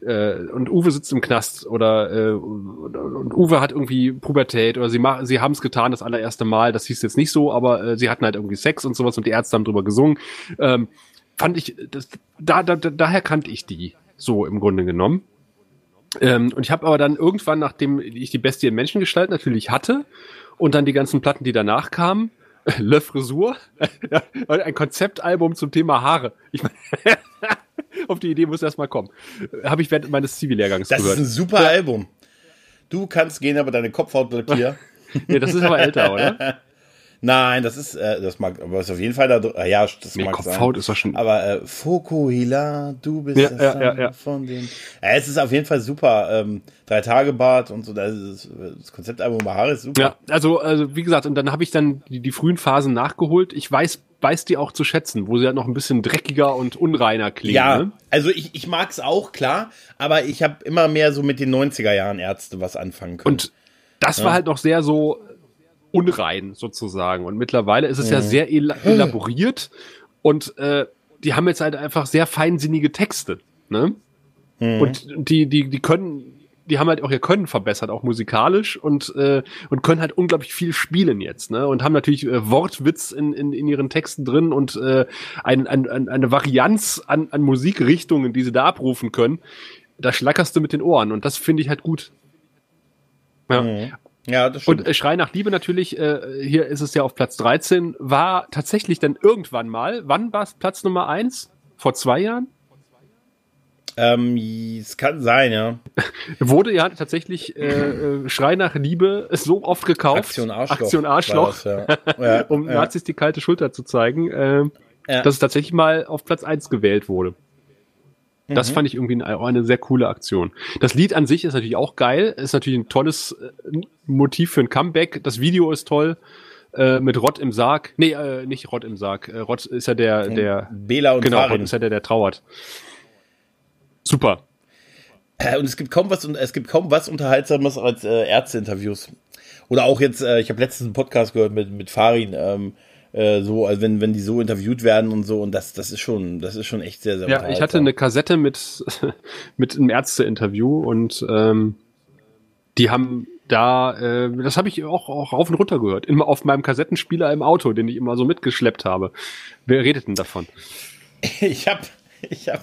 Äh, und Uwe sitzt im Knast oder äh, und Uwe hat irgendwie Pubertät oder sie machen, sie haben es getan das allererste Mal, das hieß jetzt nicht so, aber äh, sie hatten halt irgendwie Sex und sowas und die Ärzte haben drüber gesungen. Ähm, fand ich, das, da, da, daher kannte ich die so im Grunde genommen. Ähm, und ich habe aber dann irgendwann, nachdem ich die Bestie in Menschengestalt natürlich hatte und dann die ganzen Platten, die danach kamen, <laughs> Le Frisur, ein Konzeptalbum zum Thema Haare. Ich meine, <laughs> auf die Idee muss erst mal kommen. Habe ich während meines Zivillehrgangs das gehört. Das ist ein super ja. Album. Du kannst gehen, aber deine Kopfhaut bleibt hier. nee, das ist aber älter, oder? <laughs> Nein, das ist, äh, das mag, aber ist auf jeden Fall da, äh, ja, das Nee, mag Kopfhaut sein. ist doch schon. Aber äh, Fokuhila, du bist Ja, das ja, ja, ja. von den. Ja, es ist auf jeden Fall super. Ähm, Drei Tage Bad und so, das, ist, das Konzeptalbum Bahar ist super. Ja, also, also wie gesagt, und dann habe ich dann die, die frühen Phasen nachgeholt. Ich weiß, weiß die auch zu schätzen, wo sie halt noch ein bisschen dreckiger und unreiner klingen. Ja, Ne? also ich, ich mag es auch, klar, aber ich habe immer mehr so mit den 90er Jahren Ärzte was anfangen können. Und das war halt noch sehr so unrein sozusagen. Und mittlerweile ist es ja sehr el elaboriert und äh, die haben jetzt halt einfach sehr feinsinnige Texte. Ne? Und die, die, die können, die haben halt auch ihr Können verbessert, auch musikalisch und, äh, und können halt unglaublich viel spielen jetzt, ne? Und haben natürlich äh, Wortwitz in, in, in ihren Texten drin und äh, ein, ein, ein, eine Varianz an, an Musikrichtungen, die sie da abrufen können. Da schlackerst du mit den Ohren und das finde ich halt gut. Ja. Ja, das stimmt. Und äh, Schrei nach Liebe natürlich, äh, hier ist es ja auf Platz 13, war tatsächlich dann irgendwann mal, wann war es Platz Nummer 1? Vor zwei Jahren? ähm, es kann sein, ja. <laughs> Wurde ja tatsächlich äh, äh, Schrei nach Liebe so oft gekauft. Aktion Arschloch. Aktion Arschloch, das, ja. Ja, <laughs> um ja. Nazis die kalte Schulter zu zeigen, äh, dass es tatsächlich mal auf Platz 1 gewählt wurde. Das Mhm. fand ich irgendwie eine, eine sehr coole Aktion. Das Lied an sich ist natürlich auch geil, ist natürlich ein tolles äh, Motiv für ein Comeback. Das Video ist toll. Äh, mit Rott im Sarg. Nee, äh, nicht Rott im Sarg. Äh, Rott ist ja der, der, Bela und genau, Rott ist ja der, der trauert. Super. Äh, Und es gibt kaum was, es gibt kaum was Unterhaltsames als äh, Ärzteinterviews. Oder auch jetzt, äh, ich habe letztens einen Podcast gehört mit, mit Farin, ähm, äh, so, also wenn, wenn die so interviewt werden und so, und das, das ist schon, das ist schon echt sehr, sehr Ja, ich hatte eine Kassette mit, <laughs> mit einem Ärzte-Interview und ähm, die haben da, äh, das habe ich auch, auch rauf und runter gehört, immer auf meinem Kassettenspieler im Auto, den ich immer so mitgeschleppt habe. Wer redet denn davon? <laughs> Ich habe, ich habe,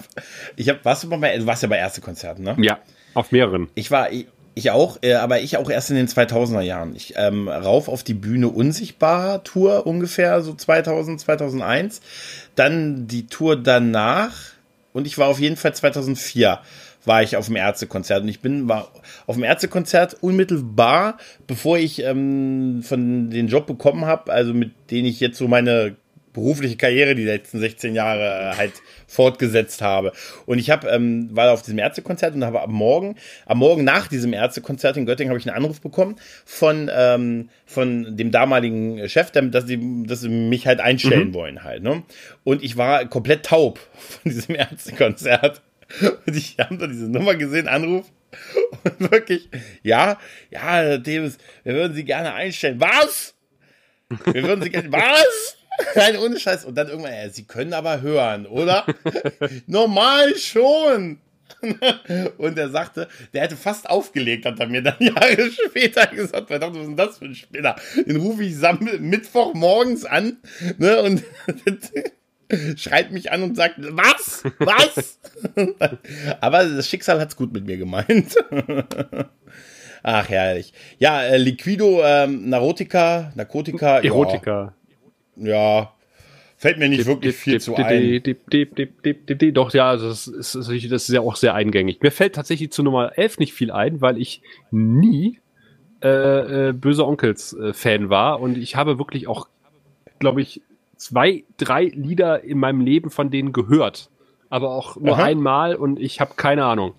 ich habe, warst du mal bei, du warst ja bei Ärztekonzerten, ne? Ja, auf mehreren. Ich war, ich, ich auch, äh, aber ich auch erst in den 2000er Jahren. Ich ähm, rauf auf die Bühne Unsichtbar Tour ungefähr so 2000, 2001. Dann die Tour danach und ich war auf jeden Fall 2004 war ich auf dem Ärztekonzert und ich bin war auf dem Ärztekonzert unmittelbar, bevor ich ähm, von den Job bekommen habe, also mit denen ich jetzt so meine berufliche Karriere die letzten 16 Jahre äh, halt fortgesetzt habe. Und ich habe ähm, war auf diesem Ärztekonzert und habe am Morgen, am Morgen nach diesem Ärztekonzert in Göttingen habe ich einen Anruf bekommen von ähm, von dem damaligen Chef, dass sie dass sie mich halt einstellen wollen halt. Ne? Und ich war komplett taub von diesem <laughs> Ärztekonzert. Und ich habe da diese Nummer gesehen, Anruf. Und wirklich, ja, ja, Davis, wir würden Sie gerne einstellen. Was? Wir würden Sie gerne, was? <laughs> Nein, ohne Scheiß. Und dann irgendwann, ja, Sie können aber hören, oder? <laughs> Normal schon. <laughs> Und er sagte, der hätte fast aufgelegt, hat er mir dann Jahre später gesagt. Verdammt, was ist denn das für ein Spinner? Den rufe ich sam Mittwoch morgens an ne, und schreit mich an und sagt, was? Was? Aber das Schicksal hat's gut mit mir gemeint. Ach, herrlich. Ja, äh, Liquido, ähm, Narotika, Narkotika. Erotika. Ja, fällt mir nicht wirklich viel zu ein. Doch, ja, also das ist, das ist das ist ja auch sehr eingängig. Mir fällt tatsächlich zu Nummer 11 nicht viel ein, weil ich nie äh, äh, Böse Onkels äh, Fan war und ich habe wirklich auch, glaube ich, zwei, drei Lieder in meinem Leben von denen gehört. Aber auch nur Aha. einmal und ich habe keine Ahnung.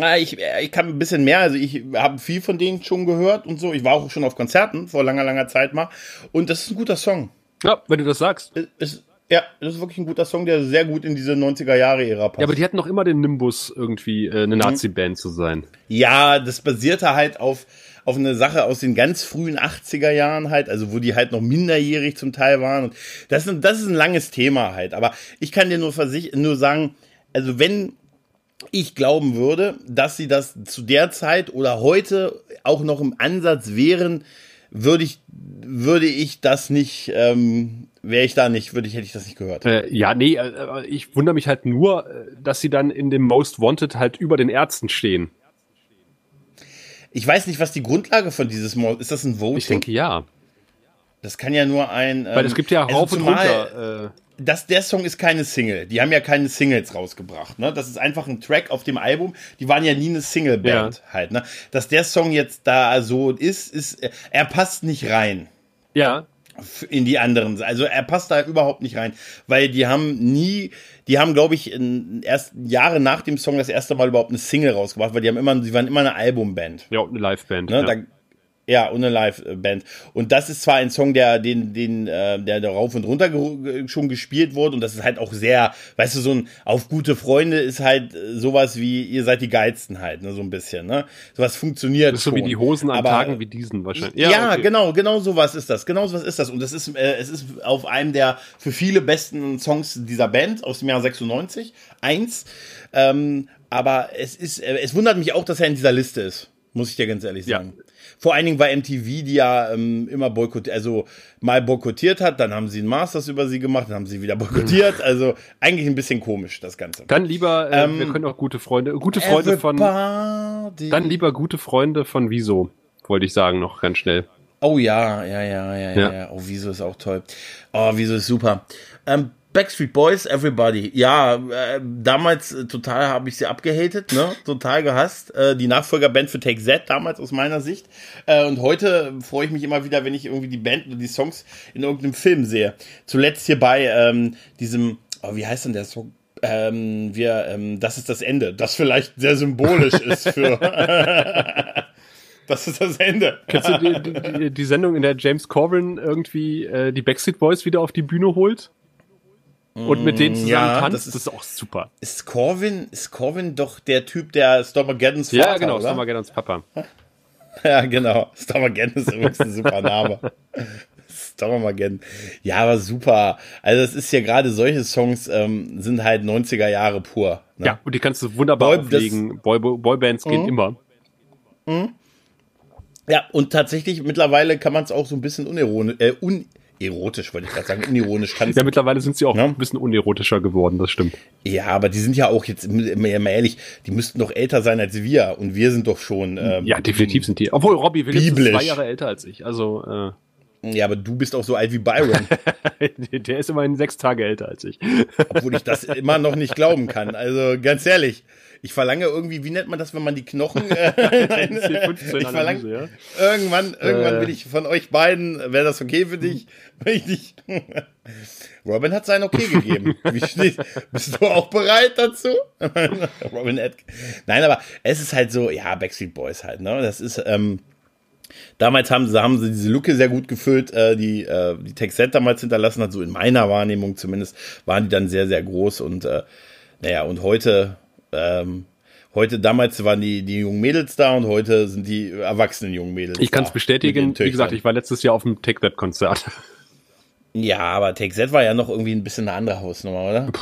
Ah, ich, ich kann ein bisschen mehr, also ich habe viel von denen schon gehört und so. Ich war auch schon auf Konzerten vor langer, langer Zeit mal. Und das ist ein guter Song. Ja, wenn du das sagst. Es Ist, ja, das ist wirklich ein guter Song, der sehr gut in diese 90er-Jahre-Ära passt. Ja, aber die hatten noch immer den Nimbus, irgendwie äh, eine Nazi-Band zu sein. Ja, das basierte halt auf, auf eine Sache aus den ganz frühen 80er Jahren halt, also wo die halt noch minderjährig zum Teil waren. Und das, ist- das ist ein langes Thema halt. Aber ich kann dir nur, versich nur sagen, also wenn ich glauben würde, dass sie das zu der Zeit oder heute auch noch im Ansatz wären, würde ich, würde ich das nicht, ähm, wäre ich da nicht, würde ich, hätte ich das nicht gehört. Äh, ja, nee, äh, aber ich wundere mich halt nur, äh, dass sie dann in dem Most Wanted halt über den Ärzten stehen. Ich weiß nicht, was die Grundlage von dieses Mo ist. das ein Vote? Ich denke ja. das kann ja nur ein. Weil es gibt ja also rauf und zumal- runter. Äh, das, der Song ist keine Single. Die haben ja keine Singles rausgebracht. Ne? Das ist einfach ein Track auf dem Album. Die waren ja nie eine Single-Band halt. Ne? Dass der Song jetzt da so ist, ist, er passt nicht rein. ja, in die anderen. Also er passt da überhaupt nicht rein, weil die haben nie, die haben glaube ich in erst Jahre nach dem Song das erste Mal überhaupt eine Single rausgebracht, weil die haben immer, die waren immer eine Albumband. Ja, eine Liveband. Ne? Ja. Da, ja, eine Live-Band. Und das ist zwar ein Song, der den, den, äh, der da rauf und runter ge schon gespielt wurde, und das ist halt auch sehr, weißt du, so ein auf gute Freunde ist halt äh, sowas wie, ihr seid die Geilsten halt, ne, so ein bisschen, ne? Sowas funktioniert. das ist so schon. wie die Hosen an Aber- Tagen wie diesen wahrscheinlich. Ja, okay. genau, genau sowas ist das. Genau sowas ist das. Und das ist, äh, es ist auf einem der für viele besten Songs dieser Band aus dem Jahr 96. Eins. Ähm, aber es ist, äh, es wundert mich auch, dass er in dieser Liste ist. Muss ich dir ganz ehrlich Ja. Vor allen Dingen, weil MTV die ja ähm, immer boykottiert, also mal boykottiert hat, dann haben sie einen Masters über sie gemacht, dann haben sie wieder boykottiert. Also eigentlich ein bisschen komisch, das Ganze. Dann lieber, äh, Ähm, wir können auch gute Freunde, gute Freunde von, dann lieber gute Freunde von Wieso, wollte ich sagen, noch ganz schnell. Oh ja, ja, ja, ja, ja, Ja. ja. Oh, Wieso ist auch toll. Oh, Wieso ist super. Ähm, Backstreet Boys, Everybody. Ja, äh, damals äh, total habe ich sie abgehatet, ne? Total gehasst. Äh, die Nachfolgerband für Take Z damals aus meiner Sicht. Äh, und heute freue ich mich immer wieder, wenn ich irgendwie die Band oder die Songs in irgendeinem Film sehe. Zuletzt hier bei ähm, diesem, oh, wie heißt denn der Song? Ähm, wir, ähm, das ist das Ende. Das vielleicht sehr symbolisch <laughs> ist für. <laughs> das ist das Ende. Kennst du die, die, die Sendung, in der James Corbin irgendwie äh, die Backstreet Boys wieder auf die Bühne holt? Und mit denen zusammen ja, tanzt? das Das ist- ist, auch super. Ist Corvin, ist Corvin doch der Typ, der Stormageddons Vater, Ja, genau, oder? Stormageddons Papa. <laughs> Ja, genau. Stormageddon ist übrigens ein super Name. <laughs> Stormageddon. Ja, aber super. Also es ist ja gerade solche Songs ähm, sind halt 90er Jahre pur. Ne? Ja, und die kannst du wunderbar Boy- auflegen. Boy, Boybands gehen immer. Ja, und tatsächlich mittlerweile kann man es auch so ein bisschen unironisch, äh, unerotisch, wollte ich gerade sagen, unironisch tanzen. <laughs> Ja, mittlerweile sind sie auch Ja. ein bisschen unerotischer geworden, das stimmt. Ja, aber die sind ja auch jetzt, mal ehrlich, die müssten doch älter sein als wir und wir sind doch schon. Ähm, Ja, definitiv sind die. Obwohl Robbie Williams ist Biblisch. zwei Jahre älter als ich. Also Ja, aber du bist auch so alt wie Byron. äh, <laughs> der ist immerhin sechs Tage älter als ich. obwohl ich das immer noch nicht glauben kann. Also ganz ehrlich, ich verlange irgendwie, wie nennt man das, wenn man die Knochen? <laughs> Äh, nein, C15 ich verlange ja. irgendwann, irgendwann Äh. will ich von euch beiden, wäre das okay für dich, <laughs> wenn ich dich. Robin hat sein Okay gegeben. Steht, bist du auch bereit dazu? <laughs> Robin Ed Nein, aber es ist halt so, ja, Backstreet Boys halt, ne? Das ist, ähm, Damals haben sie, haben sie diese Lücke sehr gut gefüllt, äh, die äh, die Texet damals hinterlassen hat, so in meiner Wahrnehmung zumindest, waren die dann sehr, sehr groß und äh, naja, und heute, ähm, heute, damals waren die, die jungen Mädels da und heute sind die erwachsenen jungen Mädels Ich kann es bestätigen. Wie gesagt, ich war letztes Jahr auf dem Take That Konzert. Ja, aber Texet war ja noch irgendwie ein bisschen eine andere Hausnummer, oder?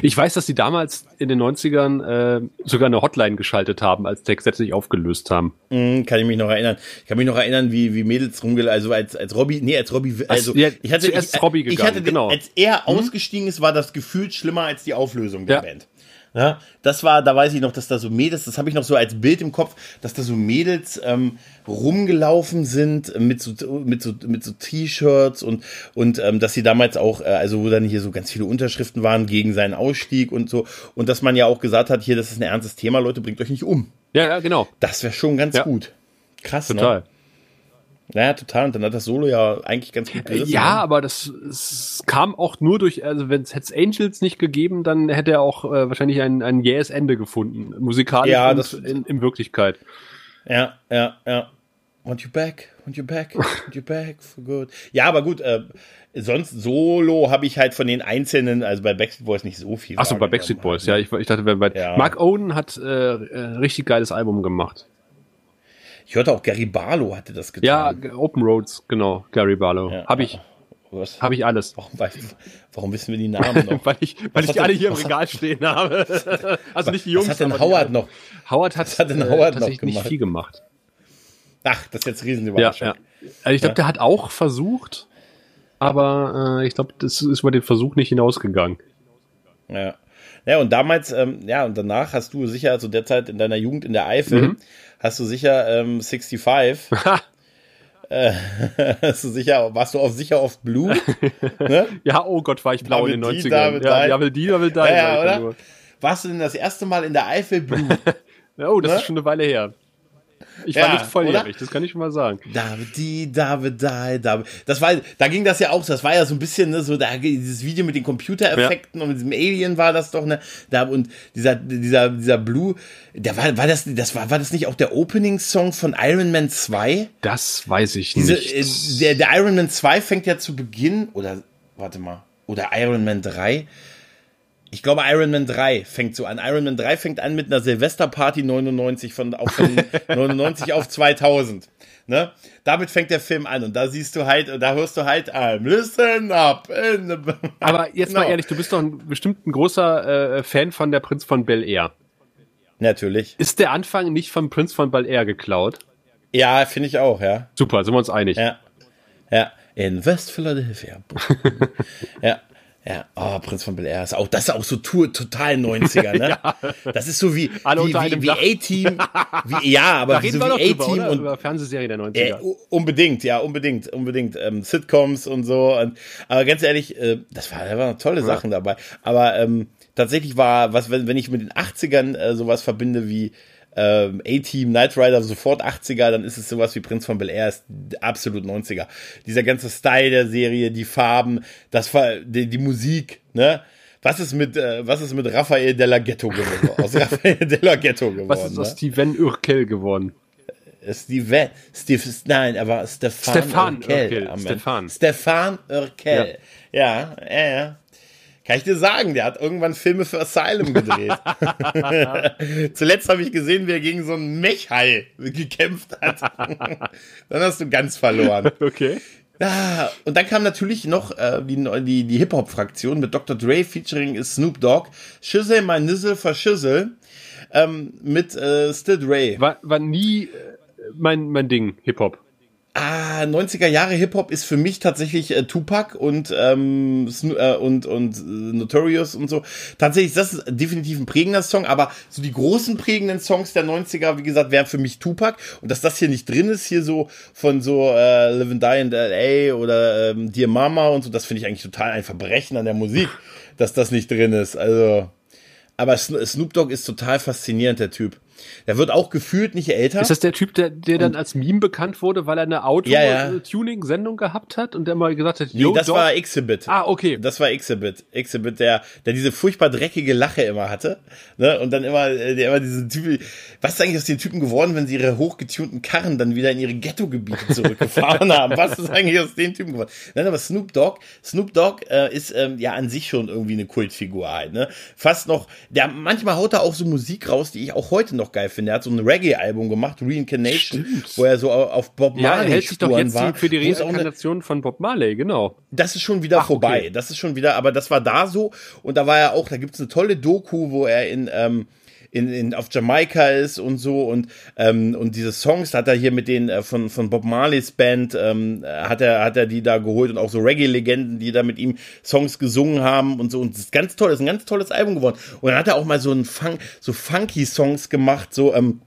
Ich weiß, dass die damals in den 90ern äh, sogar eine Hotline geschaltet haben, als Take That sich aufgelöst haben. Mhm, kann ich mich noch erinnern. Ich kann mich noch erinnern, wie, wie Mädels rumgel, also als, als Robbie, nee, als Robbie, also ja, ich hatte, zuerst ich, ist Robbie ich gegangen, hatte genau. als er ausgestiegen ist, war das gefühlt schlimmer als die Auflösung der Ja. Band. Ja, das war, da weiß ich noch, dass da so Mädels, das habe ich noch so als Bild im Kopf, dass da so Mädels ähm, rumgelaufen sind mit so mit so mit so T-Shirts und und ähm, dass sie damals auch, äh, also wo dann hier so ganz viele Unterschriften waren gegen seinen Ausstieg und so und dass man ja auch gesagt hat, hier, das ist ein ernstes Thema, Leute, bringt euch nicht um. Ja, ja, genau. Das wäre schon ganz Ja. gut. Krass, Total. Ne? Naja, total. Und dann hat das Solo ja eigentlich ganz gut gerissen. Ja, ne? aber das es kam auch nur durch, also wenn es Angels nicht gegeben, dann hätte er auch äh, wahrscheinlich ein, ein jähes Ende gefunden. Musikalisch Ja, und das- in, in Wirklichkeit. Ja, ja, ja. Want you back, want you back, want you back for good. Ja, aber gut, äh, sonst Solo habe ich halt von den einzelnen, also bei Backstreet Boys nicht so viel. Achso, bei Backstreet Boys, ja. Ich, ich dachte, bei, bei Ja. Mark Owen hat äh, äh, richtig geiles Album gemacht. Ich hörte auch Gary Barlow hatte das Ja, getan. G- Open Roads, genau, Gary Barlow. Ja. Hab ich, Was? hab ich alles. Warum, weiß- warum wissen wir die Namen noch? <laughs> Weil ich, weil ich die alle hier im hat- Regal stehen habe. <laughs> also nicht die Jungs. Was hat denn die Howard noch? Howard hat, hat denn äh, Howard noch tatsächlich nicht gemacht? viel gemacht. Ach, das ist jetzt Ja, Riesenüberraschung. ja. Also ich glaube, der hat auch versucht, aber äh, ich glaube, das ist über den Versuch nicht hinausgegangen. Ja. Ja, und damals, ähm, ja, und danach hast du sicher, zu der Zeit in deiner Jugend in der Eifel, Mhm. Hast du sicher ähm, 65, <laughs> äh, <laughs> hast du sicher, warst du auf sicher oft Blue? <laughs> ne? Ja, oh Gott, war ich blau in den David die, 90ern. David ja, die. ja, will die, will die, Ja, ja, oder? Warst du denn das erste Mal in der Eifel Blue? Oh, das Ne? ist schon eine Weile her. Ich war ja, nicht volljährig, oder? das kann ich schon mal sagen. David, die, David, die, David. Das war, da ging das ja auch, das war ja so ein bisschen, ne, so, da, dieses Video mit den Computereffekten ja. und mit diesem Alien war das doch, ne, da, und dieser, dieser, dieser Blue, der war, war das, das war, war das nicht auch der Opening-Song von Iron Man 2? Das weiß ich Diese, nicht. Äh, der, der Iron Man 2 fängt ja zu Beginn, oder, warte mal, oder Iron Man 3, ich glaube, Iron Man 3 fängt so an. Iron Man 3 fängt an mit einer Silvesterparty 99 von, auf, von <laughs> 99 auf 2000. Ne? Damit fängt der Film an und da siehst du halt, da hörst du halt, I'm listen up. Aber jetzt genau. mal ehrlich, du bist doch ein, bestimmt ein großer äh, Fan von der Prinz von Bel Air. Natürlich. Ist der Anfang nicht vom Prinz von Bel Air geklaut? Ja, finde ich auch, ja. Super, sind wir uns einig. Ja. Ja. In West Philadelphia. <laughs> ja. Ja, oh, Prinz von Bel Air ist auch, das ist auch so Tour, total 90er, ne? <laughs> ja. Das ist so wie, Alle wie, wie, wie A-Team, <laughs> wie, ja, aber wie so wie A-Team und, über Fernsehserie der 90er. Äh, unbedingt, ja, unbedingt, unbedingt, ähm, Sitcoms und so, und, aber ganz ehrlich, äh, das war, da waren tolle ja. Sachen dabei, aber, ähm, tatsächlich war, was, wenn, wenn ich mit den 80ern, äh, sowas verbinde wie, ähm, A-Team, Knight Rider, sofort 80er, dann ist es sowas wie Prinz von Bel Air, ist absolut 90er. Dieser ganze Style der Serie, die Farben, das die, die Musik, ne? Was ist mit, äh, was ist mit Raphael Della Ghetto geworden? aus <laughs> Raphael Della Ghetto geworden. Was ist aus ne? Steven Urkel geworden? Äh, Steven, Steve, nein, aber Stefan, Stefan Urkel. Urkel Stefan. Stefan Urkel. Ja, ja, ja. ja. Kann ich dir sagen, der hat irgendwann Filme für Asylum gedreht. <laughs> Zuletzt habe ich gesehen, wie er gegen so einen Mechhai gekämpft hat. <laughs> dann hast du ganz verloren. Okay. Ja, und dann kam natürlich noch äh, die, die, die Hip-Hop-Fraktion mit Dr. Dre featuring Snoop Dogg, Schüssel, mein Nissel verschüssel, ähm, mit äh, Still Dre. War, war nie äh, mein, mein Ding, Hip-Hop. Ah, 90er Jahre Hip-Hop ist für mich tatsächlich äh, Tupac und, ähm, äh, und, und äh, Notorious und so. Tatsächlich, das ist definitiv ein prägender Song, aber so die großen prägenden Songs der 90er, wie gesagt, wären für mich Tupac. Und dass das hier nicht drin ist, hier so von so äh, Live and Die in L.A. oder ähm, Dear Mama und so, das finde ich eigentlich total ein Verbrechen an der Musik, dass das nicht drin ist. Also, aber Snoop Dogg ist total faszinierend, der Typ. Der wird auch gefühlt nicht älter. Ist das der Typ, der, der dann als Meme bekannt wurde, weil er eine Auto-Tuning-Sendung ja, ja. gehabt hat und der mal gesagt hat, Yo, nee, das Dog. war Exhibit. Ah, okay. Das war Exhibit. Exhibit, der, der diese furchtbar dreckige Lache immer hatte. Ne? Und dann immer, äh, der immer diese Typen. Was ist eigentlich aus den Typen geworden, wenn sie ihre hochgetunten Karren dann wieder in ihre Ghetto-Gebiete zurückgefahren <laughs> haben? Was ist eigentlich aus den Typen geworden? Nein, aber Snoop Dogg, Snoop Dogg äh, ist ähm, ja an sich schon irgendwie eine Kultfigur halt. Ne? Fast noch, der manchmal haut er auch so Musik raus, die ich auch heute noch geil finde. Er hat so ein Reggae-Album gemacht, Reincarnation, Stimmt. wo er so auf Bob Marley ja, er hält sich doch jetzt war. für die Reinkarnation von Bob Marley, genau. Das ist schon wieder Ach, vorbei. Okay. Das ist schon wieder, aber das war da so. Und da war er auch, da gibt's eine tolle Doku, wo er in, ähm, in, in, auf Jamaika ist und so und ähm, und diese Songs hat er hier mit den äh, von von Bob Marleys Band ähm, hat er hat er die da geholt und auch so Reggae Legenden die da mit ihm Songs gesungen haben und so und das ist ganz toll das ist ein ganz tolles Album geworden und dann hat er auch mal so ein Funk so funky Songs gemacht so ähm,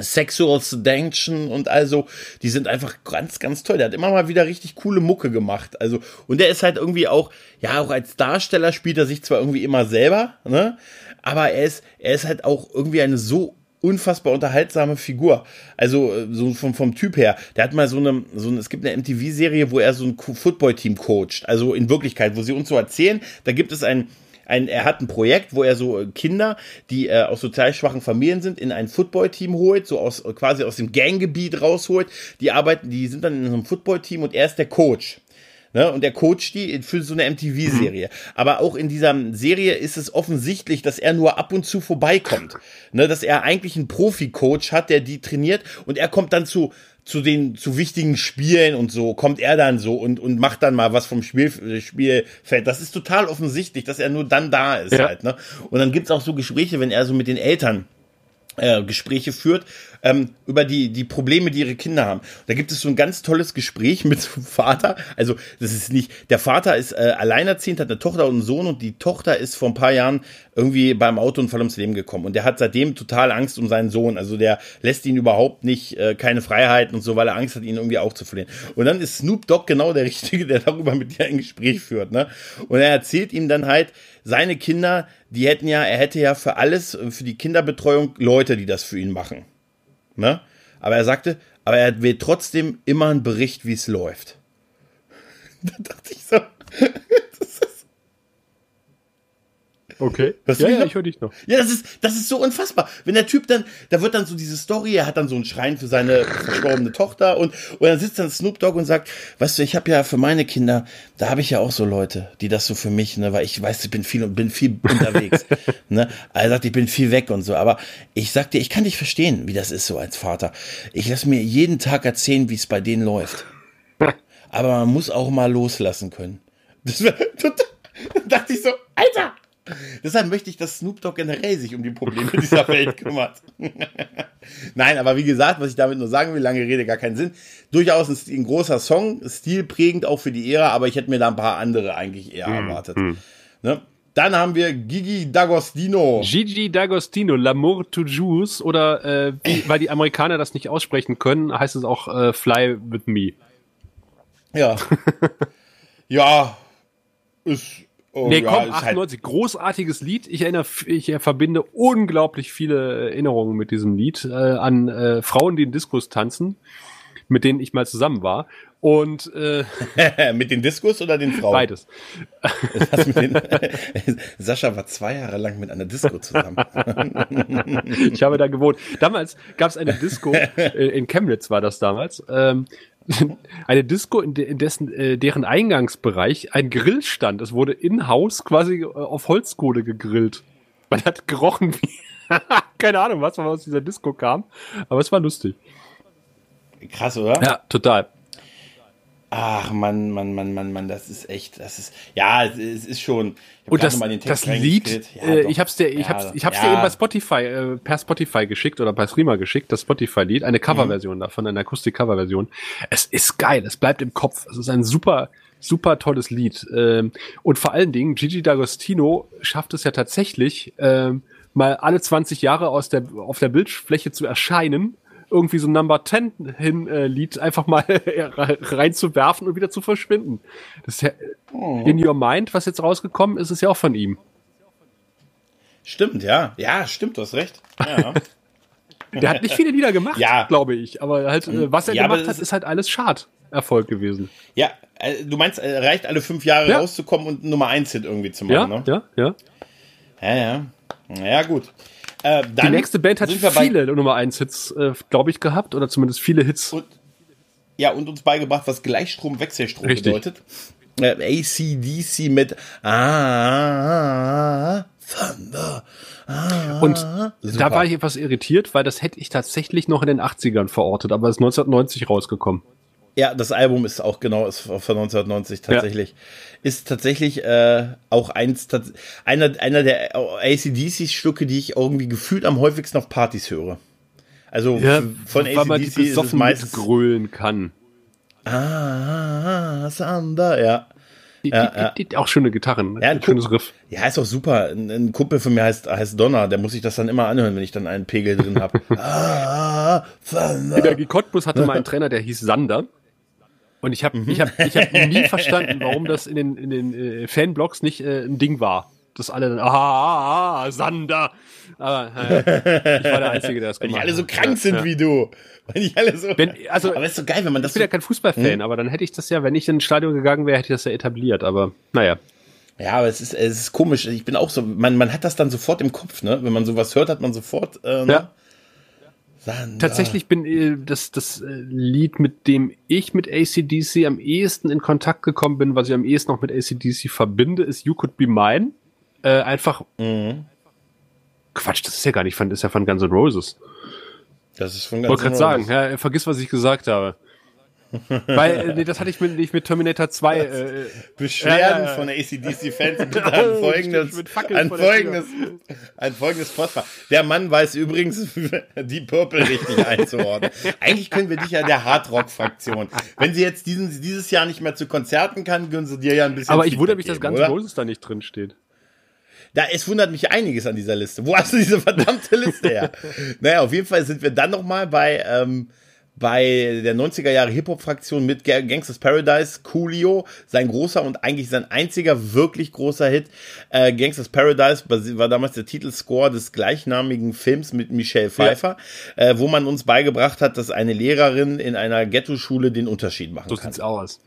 Sexual Seduction und also, die sind einfach ganz, ganz toll. Der hat immer mal wieder richtig coole Mucke gemacht. Also, und der ist halt irgendwie auch, ja, auch als Darsteller spielt er sich zwar irgendwie immer selber, ne? Aber er ist, er ist halt auch irgendwie eine so unfassbar unterhaltsame Figur. Also äh, so vom, vom Typ her. Der hat mal so eine, so eine es gibt eine MTV-Serie, wo er so ein Football-Team coacht. Also in Wirklichkeit, wo sie uns so erzählen, da gibt es ein, ein, er hat ein Projekt, wo er so äh, Kinder, die äh, aus sozial schwachen Familien sind, in ein Footballteam holt, so aus quasi aus dem Ganggebiet rausholt. Die arbeiten, die sind dann in so einem Footballteam und er ist der Coach. Ne? Und der coacht die für so eine MTV-Serie. Aber auch in dieser Serie ist es offensichtlich, dass er nur ab und zu vorbeikommt. Ne? Dass er eigentlich einen Profi-Coach hat, der die trainiert und er kommt dann zu zu den zu wichtigen Spielen und so kommt er dann so und und macht dann mal was vom Spiel, Spielfeld. Das ist total offensichtlich, dass er nur dann da ist ja. halt, ne? Und dann gibt's auch so Gespräche, wenn er so mit den Eltern äh, Gespräche führt ähm, über die die Probleme, die ihre Kinder haben. Da gibt es so ein ganz tolles Gespräch <laughs> mit dem Vater. Also das ist nicht der Vater ist äh, alleinerziehend, hat eine Tochter und einen Sohn und die Tochter ist vor ein paar Jahren irgendwie beim Autounfall ums Leben gekommen und der hat seitdem total Angst um seinen Sohn. Also der lässt ihn überhaupt nicht äh, keine Freiheiten und so, weil er Angst hat, ihn irgendwie auch zu verlieren. Und dann ist Snoop Dogg genau der <laughs> Richtige, der darüber mit dir ein Gespräch führt. Ne? Und er erzählt ihm dann halt seine Kinder, die hätten ja, er hätte ja für alles, für die Kinderbetreuung Leute, die das für ihn machen. Ne? aber er sagte, aber er will trotzdem immer einen Bericht, wie es läuft. <laughs> Da dachte ich so, Okay. Was ja, ja, ich höre dich noch. Ja, das ist, das ist so unfassbar. Wenn der Typ dann, da wird dann so diese Story, er hat dann so einen Schrein für seine verstorbene Tochter und, und dann sitzt dann Snoop Dogg und sagt, weißt du, ich habe ja für meine Kinder, da habe ich ja auch so Leute, die das so für mich, ne, weil ich weiß, ich bin viel und bin viel unterwegs. <laughs> ne? Er sagt, ich bin viel weg und so. Aber ich sag dir, ich kann dich verstehen, wie das ist so als Vater. Ich lass mir jeden Tag erzählen, wie es bei denen läuft. <laughs> Aber man muss auch mal loslassen können. Das wär, <laughs> da dachte ich so, Alter! <laughs> Deshalb möchte ich, dass Snoop Dogg generell sich um die Probleme dieser <laughs> Welt kümmert. <laughs> Nein, aber wie gesagt, was ich damit nur sagen will, lange Rede, gar keinen Sinn. Durchaus ein, ein großer Song, stilprägend auch für die Ära, aber ich hätte mir da ein paar andere eigentlich eher erwartet. Ne? Dann haben wir Gigi D'Agostino. Gigi D'Agostino, L'amour toujours oder äh, wie, weil die Amerikaner das nicht aussprechen können, heißt es auch äh, Fly with me. Ja. ja. Ist. Oh, Nee, ja, komm, ist halt- 98, großartiges Lied. Ich erinnere, ich äh, verbinde unglaublich viele Erinnerungen mit diesem Lied äh, an äh, Frauen, die in Diskos tanzen, mit denen ich mal zusammen war. Und äh, <laughs> mit den Diskos oder den Frauen? beides. <laughs> Den, <laughs> Sascha war zwei Jahre lang mit einer Disco zusammen. Ich habe da gewohnt. Damals gab es eine Disco, äh, in Chemnitz war das damals, ähm, <laughs> eine Disco, in, de in dessen, äh, deren Eingangsbereich ein Grill stand. Es wurde in-house quasi äh, auf Holzkohle gegrillt. Man hat gerochen wie, <laughs> keine Ahnung, was was aus dieser Disco kam, aber es war lustig. Krass, oder? Ja, total. Ach, Mann, Mann, Mann, Mann, Mann, das ist echt, das ist, ja, es, ist schon. Und das, das Lied. Ja, äh, ich hab's dir, ich Ja, hab's, ich hab's ja. dir eben bei Spotify, äh, per Spotify geschickt oder per Streamer geschickt, das Spotify-Lied, eine Coverversion davon, eine Akustik-Coverversion. Es ist geil, es bleibt im Kopf. Es ist ein super, super tolles Lied. Ähm, und vor allen Dingen, Gigi D'Agostino schafft es ja tatsächlich, ähm, mal alle 20 Jahre aus der, auf der Bildfläche zu erscheinen, irgendwie so ein Number 10 hin äh, Lied einfach mal <laughs> reinzuwerfen und wieder zu verschwinden. Das ist ja, In Your Mind, was jetzt rausgekommen ist, ist ja auch von ihm. Stimmt, ja. Ja, stimmt, du hast recht. Ja. <laughs> Der hat nicht viele Lieder gemacht, Ja. glaube ich. Aber halt, äh, was er Ja, gemacht hat, ist halt alles Schad-Erfolg gewesen. ja, äh, du meinst, äh, reicht alle fünf Jahre Ja. rauszukommen und Nummer eins Hit irgendwie zu Ja, machen, ne? ja, ja. Ja, ja. Ja, gut. Äh, Die nächste Band hat viele Nummer 1 Hits, äh, glaube ich, gehabt. Oder zumindest viele Hits. Und, ja, und uns beigebracht, was Gleichstrom, Wechselstrom Richtig. bedeutet. Äh, ACDC mit Ah, Thunder. Und da Super. war ich etwas irritiert, weil das hätte ich tatsächlich noch in den 80ern verortet, aber es ist 1990 rausgekommen. Ja, das Album ist auch genau ist von 1990 tatsächlich. Ist tatsächlich äh, auch eins, einer, einer der ACDC-Stücke, die ich irgendwie gefühlt am häufigsten auf Partys höre. Also f- von weil man die ACDC ist es meistens. mitgrölen kann. Ah, Thunder, ja. Ja, ja. auch schöne Gitarren, Ja, ein schönes Riff. Ja, ist auch super. Ein, ein Kumpel von mir heißt, heißt Donner, der muss sich das dann immer anhören, wenn ich dann einen Pegel drin habe. <laughs> ah, Thunder. Energie Cottbus hatte mal einen Trainer, der hieß Sander. Und ich habe ich hab, ich hab nie <laughs> verstanden, warum das in den, in den äh, Fanblogs nicht äh, ein Ding war. Dass alle dann, ah, ah, ah Sander. Aber äh, ich war der Einzige, der das Weil die gemacht alle so hat. krank Ja, sind ja. wie du. Weil die alle so. Wenn, also, aber ist so geil, wenn man das ich bin ja so, kein Fußballfan, aber dann hätte ich das ja, wenn ich in ein Stadion gegangen wäre, hätte ich das ja etabliert. Aber naja. Ja, aber es ist, es ist komisch. Ich bin auch so, man, man hat das dann sofort im Kopf, ne? Wenn man sowas hört, hat man sofort, äh, ne? Ja. Thunder. Tatsächlich bin äh, das, das äh, Lied, mit dem ich mit ACDC am ehesten in Kontakt gekommen bin, was ich am ehesten noch mit ACDC verbinde, ist You Could Be Mine. Äh, einfach. Mhm. Quatsch, das ist ja gar nicht von, das ist ja von Guns N' Roses. Das ist von Ich wollte gerade N' sagen, Roses. ja, vergiss, was ich gesagt habe. Weil, äh, nee, das hatte ich mit, nicht mit Terminator 2. Äh, Beschwerden Ja, ja, von ACDC-Fans bitte <laughs> Oh, an folgendes, Fackeln an folgendes, an folgendes Postfach. Der Mann weiß übrigens, <laughs> die Purple richtig einzuordnen. Eigentlich können wir dich ja der Hardrock-Fraktion. Wenn sie jetzt diesen, dieses Jahr nicht mehr zu Konzerten kann, können sie dir ja ein bisschen. aber ich wundere mich, dass oder? Roses da nicht drin steht. Da, es wundert mich einiges an dieser Liste. Wo hast du diese <laughs> verdammte Liste her? naja, auf jeden Fall sind wir dann noch mal bei, ähm, bei der 90er Jahre Hip-Hop-Fraktion mit Gangsters Paradise, Coolio, sein großer und eigentlich sein einziger wirklich großer Hit. Äh, Gangsters Paradise war damals der Titelscore des gleichnamigen Films mit Michelle Pfeiffer, ja. äh, wo man uns beigebracht hat, dass eine Lehrerin in einer Ghetto-Schule den Unterschied machen so kann. So sieht's aus.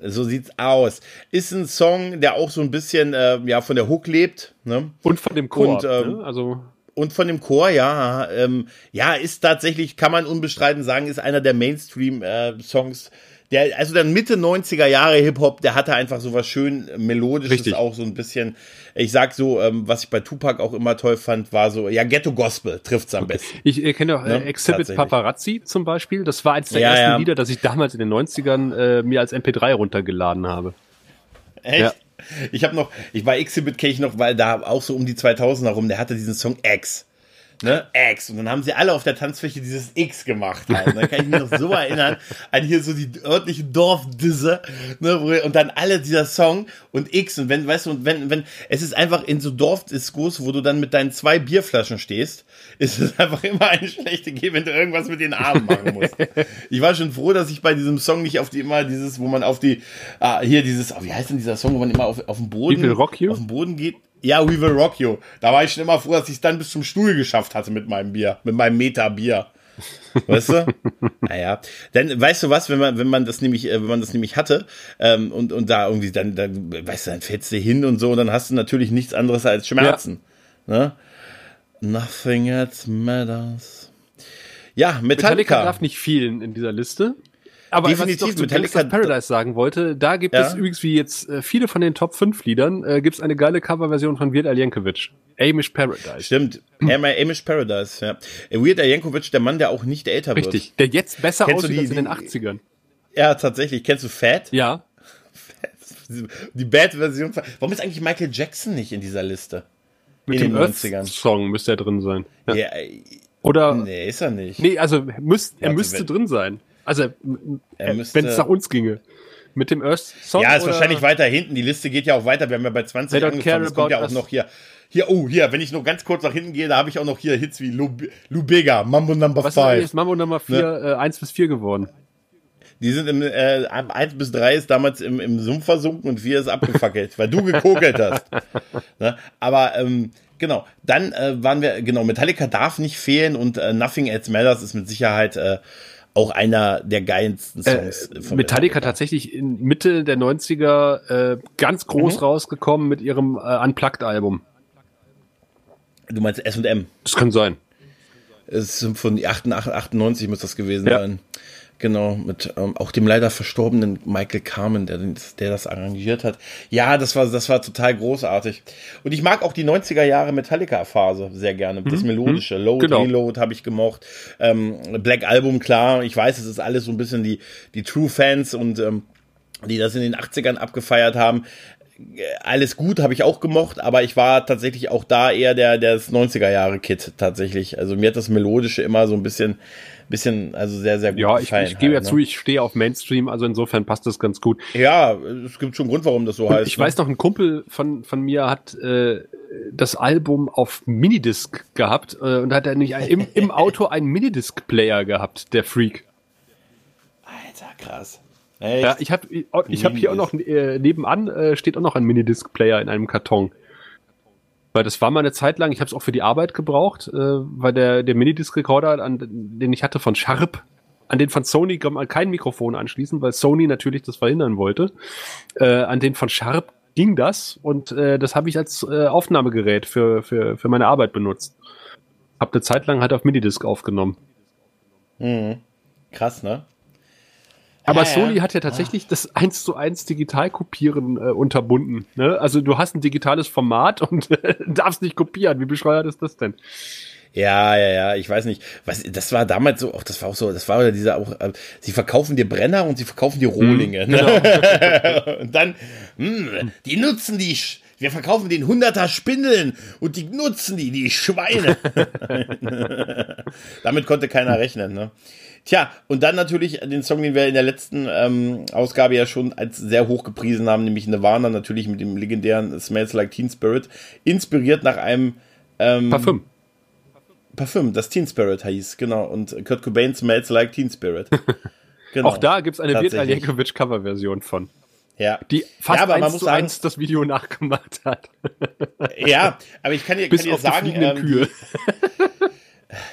So sieht's aus. Ist ein Song, der auch so ein bisschen äh, ja von der Hook lebt. Ne? Und von dem Chor. Und, ähm, ne? Also und von dem Chor, ja, ähm, ja, ist tatsächlich, kann man unbestreiten sagen, ist einer der Mainstream-Songs. Äh, der, also dann Mitte 90er Jahre Hip-Hop, der hatte einfach so was schön Melodisches, Richtig. auch so ein bisschen, ich sag so, ähm, was ich bei Tupac auch immer toll fand, war so, ja, Ghetto Gospel trifft's am besten. Ich äh, kenne auch äh, Exhibit Paparazzi zum Beispiel. Das war eins der Ja, ersten ja. Lieder, das ich damals in den 90ern äh, mir als MP3 runtergeladen habe. Echt? Ja. Ich habe noch, ich bei Exhibit kenne ich noch, weil da auch so um die 2000 herum, der hatte diesen Song X. Ne? X. Und dann haben sie alle auf der Tanzfläche dieses X gemacht. Halt. Da kann ich mich noch so <laughs> erinnern an hier so die örtlichen Dorfdisse. Ne? wo- Und dann alle dieser Song und X. Und wenn, weißt du, und wenn, wenn, es ist einfach in so Dorfdiskos, wo du dann mit deinen zwei Bierflaschen stehst, ist es einfach immer eine schlechte Idee, wenn du irgendwas mit den Armen machen musst. Ich war schon froh, dass ich bei diesem Song nicht auf die immer dieses, wo man auf die, ah, hier dieses, oh, wie heißt denn dieser Song, wo man immer auf, auf den Boden, auf den Boden geht? Ja, We Will Rock You. Da war ich schon immer froh, dass ich es dann bis zum Stuhl geschafft hatte mit meinem Bier, mit meinem Meter Bier. Weißt du? <laughs> naja. Dann weißt du was, wenn man, wenn man das nämlich, äh, wenn man das nämlich hatte, ähm, und, und da irgendwie, dann, dann, weißt du, dann fällst du hin und so, und dann hast du natürlich nichts anderes als Schmerzen. Ne? Nothing else matters. Ja, Metallica. Metallica darf nicht fehlen in dieser Liste. Aber Definitiv, was ich Metallica- Gangsters Paradise sagen wollte, da gibt Ja. es übrigens wie jetzt äh, viele von den Top 5 Liedern, äh, gibt es eine geile Coverversion von Weird Al Yankovic. Amish Paradise. Stimmt. Am- Amish Paradise, ja. Weird Al Yankovic, der Mann, der auch nicht älter wird. Richtig. Der jetzt besser Kennst aussieht die- als in den die- 80ern. Ja, tatsächlich. Kennst du Fat? Ja. <laughs> Die Bad-Version. von- Warum ist eigentlich Michael Jackson nicht in dieser Liste? Mit in dem den 90ern. Earth-Song müsste er drin sein. Ja. Ja, äh, Oder, nee, ist er nicht. nee, also müsst, er Warte, müsste drin sein. Also, müsste- wenn es nach uns ginge. Mit dem Earth-Song Ja, ist oder- wahrscheinlich weiter hinten. Die Liste geht ja auch weiter. Wir haben ja bei 20 They don't angefangen. Es kommt ja auch noch hier. Hier, oh, hier, wenn ich noch ganz kurz nach hinten gehe, da habe ich auch noch hier Hits wie Lu, Lubega, Mambo Number Was ist eigentlich 5. jetzt Mambo Nummer 4, äh, 1 bis 4 geworden? Die sind im, äh, ab 1 bis 3 ist damals im, im Sumpf versunken und 4 ist abgefackelt, weil du gekokelt hast. <laughs> ne? Aber ähm, genau, dann äh, waren wir, genau, Metallica darf nicht fehlen und äh, Nothing Else Matters ist mit Sicherheit äh, auch einer der geilsten Songs Äh, Metallica tatsächlich in Mitte der 90er äh, ganz groß Mhm. rausgekommen mit ihrem äh, Unplugged-Album. Du meinst S&M. Das kann sein. Es ist von 88, 98 muss das gewesen Ja. sein. Genau, mit ähm, auch dem leider verstorbenen Michael Carmen, der, der das arrangiert hat. Ja, das war, das war total großartig. Und ich mag auch die 90er Jahre Metallica-Phase sehr gerne. Das Melodische. Load, Genau. Reload habe ich gemocht. Ähm, Black Album, klar. Ich weiß, es ist alles so ein bisschen die, die True-Fans und ähm, die das in den 80ern abgefeiert haben. Äh, Alles gut, habe ich auch gemocht, aber ich war tatsächlich auch da eher der, der 90er Jahre Kid tatsächlich. Also mir hat das Melodische immer so ein bisschen, bisschen, also sehr, sehr gut Ja, ich, ich gebe ja halt, zu, ne? ich stehe auf Mainstream, also insofern passt das ganz gut. Ja, es gibt schon einen Grund, warum das so Und heißt. ich ne? weiß noch, ein Kumpel von, von mir hat äh, das Album auf Minidisc gehabt äh, und hat er nicht im, im <laughs> Auto einen Minidisc-Player gehabt, der Freak. Alter, krass. Echt? Ja, ich habe ich hab hier auch noch äh, nebenan äh, steht auch noch ein Minidisc-Player in einem Karton. Weil das war mal eine Zeit lang, ich habe es auch für die Arbeit gebraucht, äh, weil der, der Minidisc-Recorder, den ich hatte von Sharp, an den von Sony kann man kein Mikrofon anschließen, weil Sony natürlich das verhindern wollte. Äh, an den von Sharp ging das und äh, das habe ich als äh, Aufnahmegerät für, für, für meine Arbeit benutzt. Hab eine Zeit lang halt auf Minidisc aufgenommen. Krass, ne? Aber Ja, ja. Sony hat ja tatsächlich das 1 zu 1 Digitalkopieren äh, unterbunden. Ne? Also du hast ein digitales Format <laughs> und äh, darfst nicht kopieren. Wie bescheuert ist das denn? Ja, ja, ja, ich weiß nicht. Was, das war damals so, auch das war auch so, das war ja dieser auch, äh, sie verkaufen dir Brenner und sie verkaufen dir Rohlinge. Mhm, genau. <laughs> und dann, hm, die nutzen die, wir verkaufen den hunderter Spindeln und die nutzen die, die Schweine. <laughs> Damit konnte keiner rechnen, ne? Tja, und dann natürlich den Song, den wir in der letzten ähm, Ausgabe ja schon als sehr hoch gepriesen haben, nämlich Nirvana, natürlich mit dem legendären Smells Like Teen Spirit, inspiriert nach einem ähm, Parfüm. Parfüm, das Teen Spirit hieß, genau. Und Kurt Cobain smells like Teen Spirit. <laughs> Genau. Auch da gibt's eine Wirt Aljenkovic Coverversion von. Ja. Die fast ja, aber man muss sagen, eins das Video nachgemacht hat. <laughs> Ja, aber ich kann dir, kann dir sagen, ähm,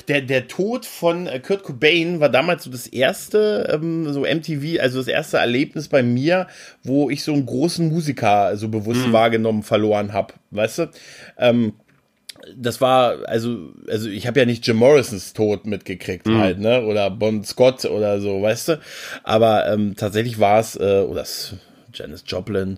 der, der Tod von äh, Kurt Cobain war damals so das erste, ähm, so MTV, also das erste Erlebnis bei mir, wo ich so einen großen Musiker so bewusst mhm. wahrgenommen verloren habe, weißt du? Ähm, das war, also, also ich habe ja nicht Jim Morrisons Tod mitgekriegt mhm. halt, ne? Oder Bon Scott oder so, weißt du? Aber ähm, tatsächlich war es, äh, oder Janis Joplin.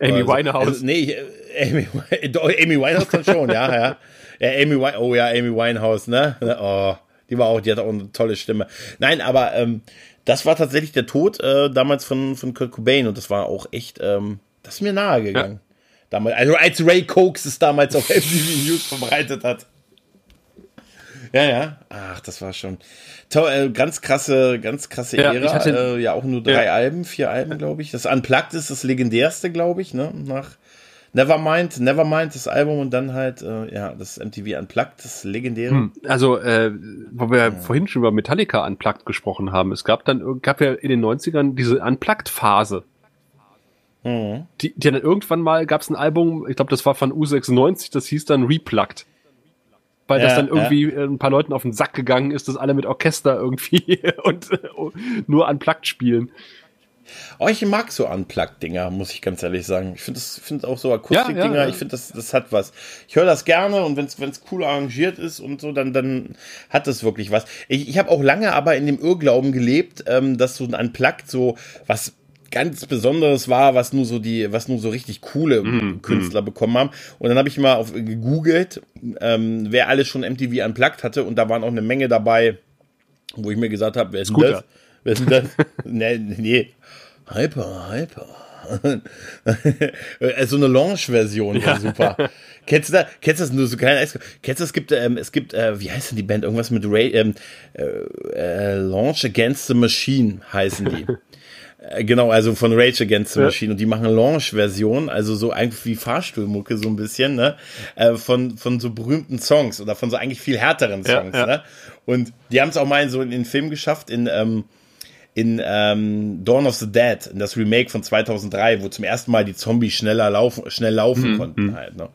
Amy so. Winehouse. Also, nee, Amy, <laughs> Amy Winehouse dann schon, ja, ja. Ja, Amy Wine, oh ja, Amy Winehouse, ne? Oh, die war auch, die hat auch eine tolle Stimme. Nein, aber ähm, das war tatsächlich der Tod äh, damals von, von Kurt Cobain und das war auch echt, ähm, das ist mir nahe gegangen. Ja. Damals, also als Ray Cokes es damals auf <laughs> MTV News verbreitet hat. Ja, ja. Ach, das war schon toll, äh, ganz krasse, ganz krasse ja, Ära. Hatte, äh, ja, auch nur drei ja. Alben, vier Alben, glaube ich. Das Unplugged ist das legendärste, glaube ich, ne? Nach Nevermind, Nevermind, das Album und dann halt, äh, ja, das MTV Unplugged, das legendäre. Hm, also, äh, wo wir ja. vorhin schon über Metallica Unplugged gesprochen haben, es gab dann, gab ja in den 90ern diese Unplugged-Phase. Mhm. Die, die dann irgendwann mal gab es ein Album, ich glaube, das war von U96, das hieß dann Replugged. Weil ja, das dann irgendwie ja. ein paar Leuten auf den Sack gegangen ist, dass alle mit Orchester irgendwie <laughs> und nur Unplugged spielen. Oh, ich mag so Unplugged-Dinger, muss ich ganz ehrlich sagen. Ich finde find auch so Akustik-Dinger, ja, ja, ich finde, das, das hat was. Ich höre das gerne und wenn es cool arrangiert ist und so, dann, dann hat das wirklich was. Ich, ich habe auch lange aber in dem Irrglauben gelebt, ähm, dass so ein Unplugged so was ganz Besonderes war, was nur so die, was nur so richtig coole mm, Künstler mm. bekommen haben. Und dann habe ich mal auf, gegoogelt, ähm, wer alles schon MTV Unplugged hatte und da waren auch eine Menge dabei, wo ich mir gesagt habe, wer ist denn das? Wer ist denn das? <laughs> nee, nee, Hyper, Hyper. <laughs> so eine Launch-Version ja. war super. kennst du da, kennst du das nur so klein? Kennst du es gibt, ähm, es gibt, äh, wie heißt denn die Band? Irgendwas mit Ray, ähm, äh, äh, Launch Against the Machine heißen die. <laughs> Äh, genau, also von Rage Against the Machine. Ja. Und die machen Launch-Version, also so eigentlich wie Fahrstuhlmucke so ein bisschen, ne? Äh, von, von so berühmten Songs oder von so eigentlich viel härteren Songs, ja, ja. ne? Und die haben es auch mal in so in den Film geschafft, in, ähm, in ähm, Dawn of the Dead, in das Remake von 2003, wo zum ersten Mal die Zombies schneller laufen, schnell laufen mhm. konnten halt. Ne?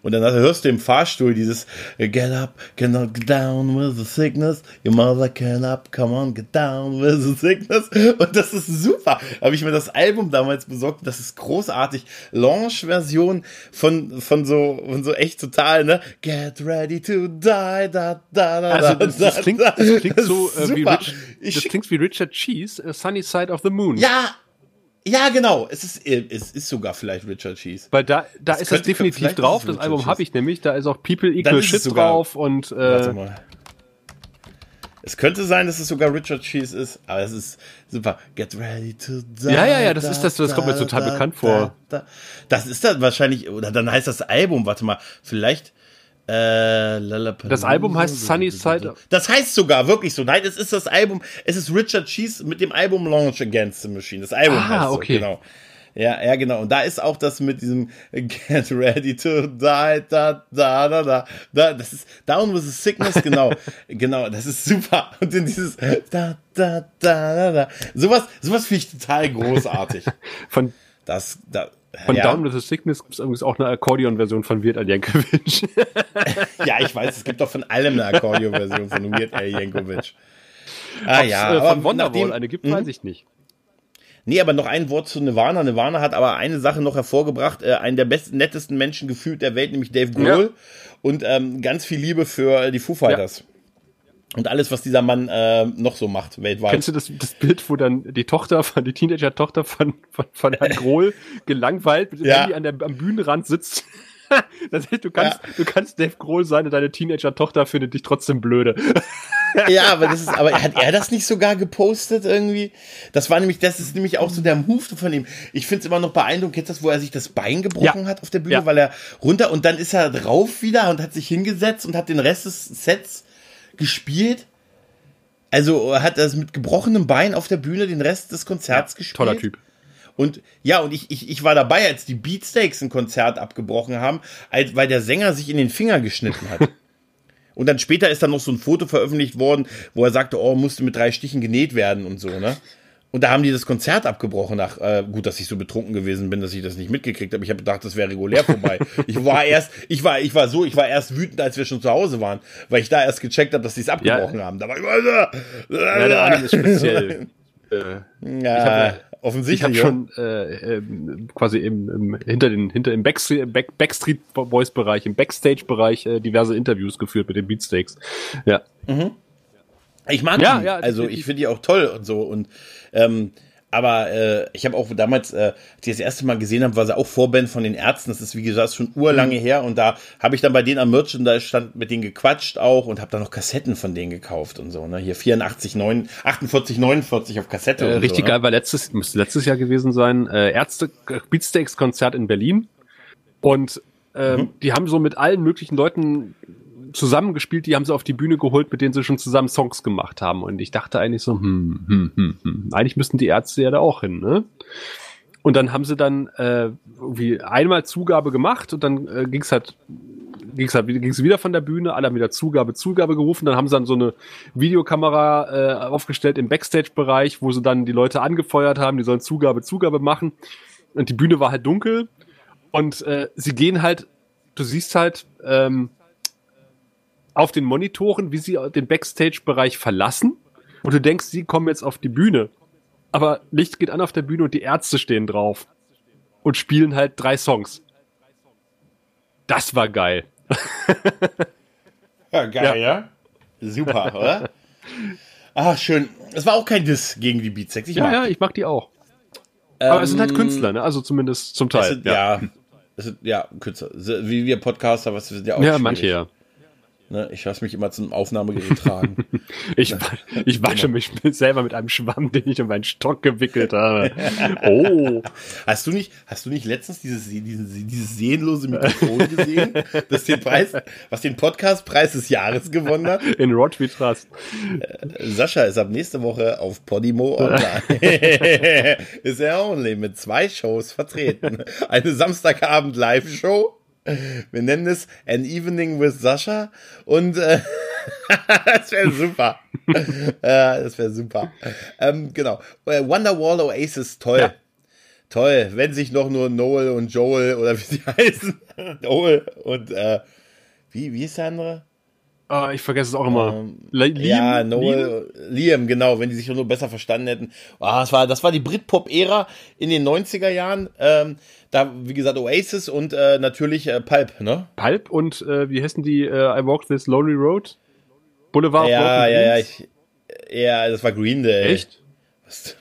Und dann hörst du im Fahrstuhl dieses Get up, get down with the sickness, your mother can up, come on, get down with the sickness. Und das ist super. Habe ich mir das Album damals besorgt. Das ist großartig. Launch-Version von von so von so echt total ne. Get ready to die, da da da. Also das, das klingt, das klingt so äh, wie Rich, das klingt wie Richard Cheese hieß uh, Sunny Side of the Moon. Ja, ja, genau. Es ist, es ist sogar vielleicht Richard Cheese. Weil da, da das ist es definitiv drauf. Das Album habe ich nämlich. Da ist auch People Equal Shit drauf und. Äh, warte mal. Es könnte sein, dass es sogar Richard Cheese ist, aber es ist super. Get ready to die. Ja, ja, ja, das ist das, das kommt mir total da, bekannt vor. Da, das ist dann wahrscheinlich, oder dann heißt das Album, warte mal, vielleicht äh, das Album heißt Sunny Side. Das heißt sogar wirklich so. Nein, es ist das Album. Es ist Richard Cheese mit dem Album Launch Against the Machine. Das Album ah, heißt okay. so, genau. Ja, ja, genau. Und da ist auch das mit diesem Get ready to die, da, da, da, da, da. Das ist Down with the Sickness, genau. <laughs> genau, das ist super. Und in dieses da, da, da, da, da. Sowas, sowas finde ich total großartig. Von das, da, von ja. Down with the Sickness gibt es übrigens auch eine Akkordeon-Version von Weird Al Yankovic. <laughs> ja, ich weiß, es gibt doch von allem eine Akkordeon-Version von Weird Al Yankovic. Ah, Ob's, ja, äh, von Wonderwall eine gibt, weiß mhm. ich nicht. Nee, aber noch ein Wort zu Nirvana. Nirvana hat aber eine Sache noch hervorgebracht. Äh, einen der besten, nettesten Menschen gefühlt der Welt, nämlich Dave Grohl. Ja. Und ähm, ganz viel Liebe für die Foo Fighters. Ja und alles, was dieser Mann äh, noch so macht weltweit. Kennst du das, das Bild, wo dann die Tochter von, die Teenager-Tochter von, von, von Herrn <laughs> Grohl gelangweilt mit dem ja. Handy an der, am Bühnenrand sitzt? <laughs> das heißt, du kannst, ja. du kannst Dave Grohl sein und deine Teenager-Tochter findet dich trotzdem blöde. <laughs> ja, aber das ist, aber hat er das nicht sogar gepostet irgendwie? Das war nämlich, das ist nämlich auch so der Move von ihm. Ich finde es immer noch beeindruckend, du das, wo er sich das Bein gebrochen ja. hat auf der Bühne, ja. weil er runter und dann ist er drauf wieder und hat sich hingesetzt und hat den Rest des Sets gespielt. Also hat das mit gebrochenem Bein auf der Bühne den Rest des Konzerts ja, gespielt. Toller Typ. Und ja, und ich, ich, ich war dabei, als die Beatsteaks ein Konzert abgebrochen haben, als, weil der Sänger sich in den Finger geschnitten hat. <laughs> Und dann später ist dann noch so ein Foto veröffentlicht worden, wo er sagte, oh, musste mit drei Stichen genäht werden und so, ne? Und da haben die das Konzert abgebrochen nach, äh, gut, dass ich so betrunken gewesen bin, dass ich das nicht mitgekriegt habe. Ich habe gedacht, das wäre regulär vorbei. <laughs> ich war erst, ich war, ich war so, ich war erst wütend, als wir schon zu Hause waren, weil ich da erst gecheckt habe, dass die es abgebrochen ja. haben. Da war ich immer so, ja, der Anime ist speziell. <laughs> äh, ja, offensichtlich. Ich habe schon äh, äh, quasi im, im, hinter den hinter im Backstreet, Back, Backstreet Boys Bereich, im Backstage Bereich äh, diverse Interviews geführt mit den Beatsteaks. Ja. Mhm. Ich mag ja, die. Ja, also ich finde die auch toll und so und ähm, aber äh, ich habe auch damals, äh, als ich das erste Mal gesehen habe, war sie auch Vorband von den Ärzten. Das ist, wie gesagt, schon urlange mhm. her. Und da habe ich dann bei denen am Merchandise stand mit denen gequatscht auch und habe dann noch Kassetten von denen gekauft und so. Ne? Hier 84, 9, 48, 49 auf Kassette. Äh, richtig so, geil, ne? war letztes, müsste letztes Jahr gewesen sein. Äh, Ärzte Beatsteaks Konzert in Berlin. Und ähm, mhm. die haben so mit allen möglichen Leuten zusammengespielt, die haben sie auf die Bühne geholt, mit denen sie schon zusammen Songs gemacht haben. Und ich dachte eigentlich so, hm, hm, hm, hm. eigentlich müssten die Ärzte ja da auch hin, ne? Und dann haben sie dann äh, irgendwie einmal Zugabe gemacht und dann äh, ging es halt ging's halt ging's wieder von der Bühne, alle haben wieder Zugabe, Zugabe gerufen, dann haben sie dann so eine Videokamera äh, aufgestellt im Backstage-Bereich, wo sie dann die Leute angefeuert haben, die sollen Zugabe, Zugabe machen und die Bühne war halt dunkel und äh, sie gehen halt, du siehst halt ähm, auf den Monitoren, wie sie den Backstage-Bereich verlassen. Und du denkst, sie kommen jetzt auf die Bühne. Aber Licht geht an auf der Bühne und die Ärzte stehen drauf. Und spielen halt drei Songs. Das war geil. ja, geil, ja. ja? Super, <laughs> oder? Ach, schön. Es war auch kein Diss gegen die Beatsex. Ich ja, mag ja, ich mag die auch. Ähm, Aber es sind halt Künstler, ne? Also zumindest zum Teil. Sind, ja. ja. Sind, ja, Künstler. Wie wir Podcaster, was sind ja auch Ja, manche ja. Ne, ich lasse mich immer zum Aufnahmegerät tragen. <laughs> ich, ich <laughs> wasche genau. mich selber mit einem Schwamm, den ich um meinen Stock gewickelt habe. <laughs> Oh. Hast du nicht, hast du nicht letztens dieses, dieses, dieses seelenlose Mikrofon gesehen, das den Preis, was den Podcastpreis des Jahres gewonnen hat? In Rod We Trust. Äh, Sascha ist ab nächste Woche auf Podimo online. ist er only mit zwei Shows vertreten. Eine Samstagabend Live-Show <laughs> wir nennen es An Evening with Sascha und äh, <laughs> das wäre super. <laughs> äh, das wäre super. Ähm, genau. Äh, Wonderwall Oasis, toll. Ja. Toll. Wenn sich noch nur Noel und Joel oder wie sie heißen. Noel und äh, wie, wie ist der andere? Ah, ich vergesse es auch immer. Ähm, Liam? Ja, Noel, Liam? Liam? genau, wenn die sich nur besser verstanden hätten. Oh, das, war, das war die Britpop-Ära in den 90er Jahren. Ähm, da, wie gesagt, Oasis und äh, natürlich äh, Pulp, ne? Pulp und äh, wie heißen die äh, I Walk This Lonely Road? Boulevard ja, of Broken ja, Dreams? Ja, ich, ja, das war Green Day. Echt?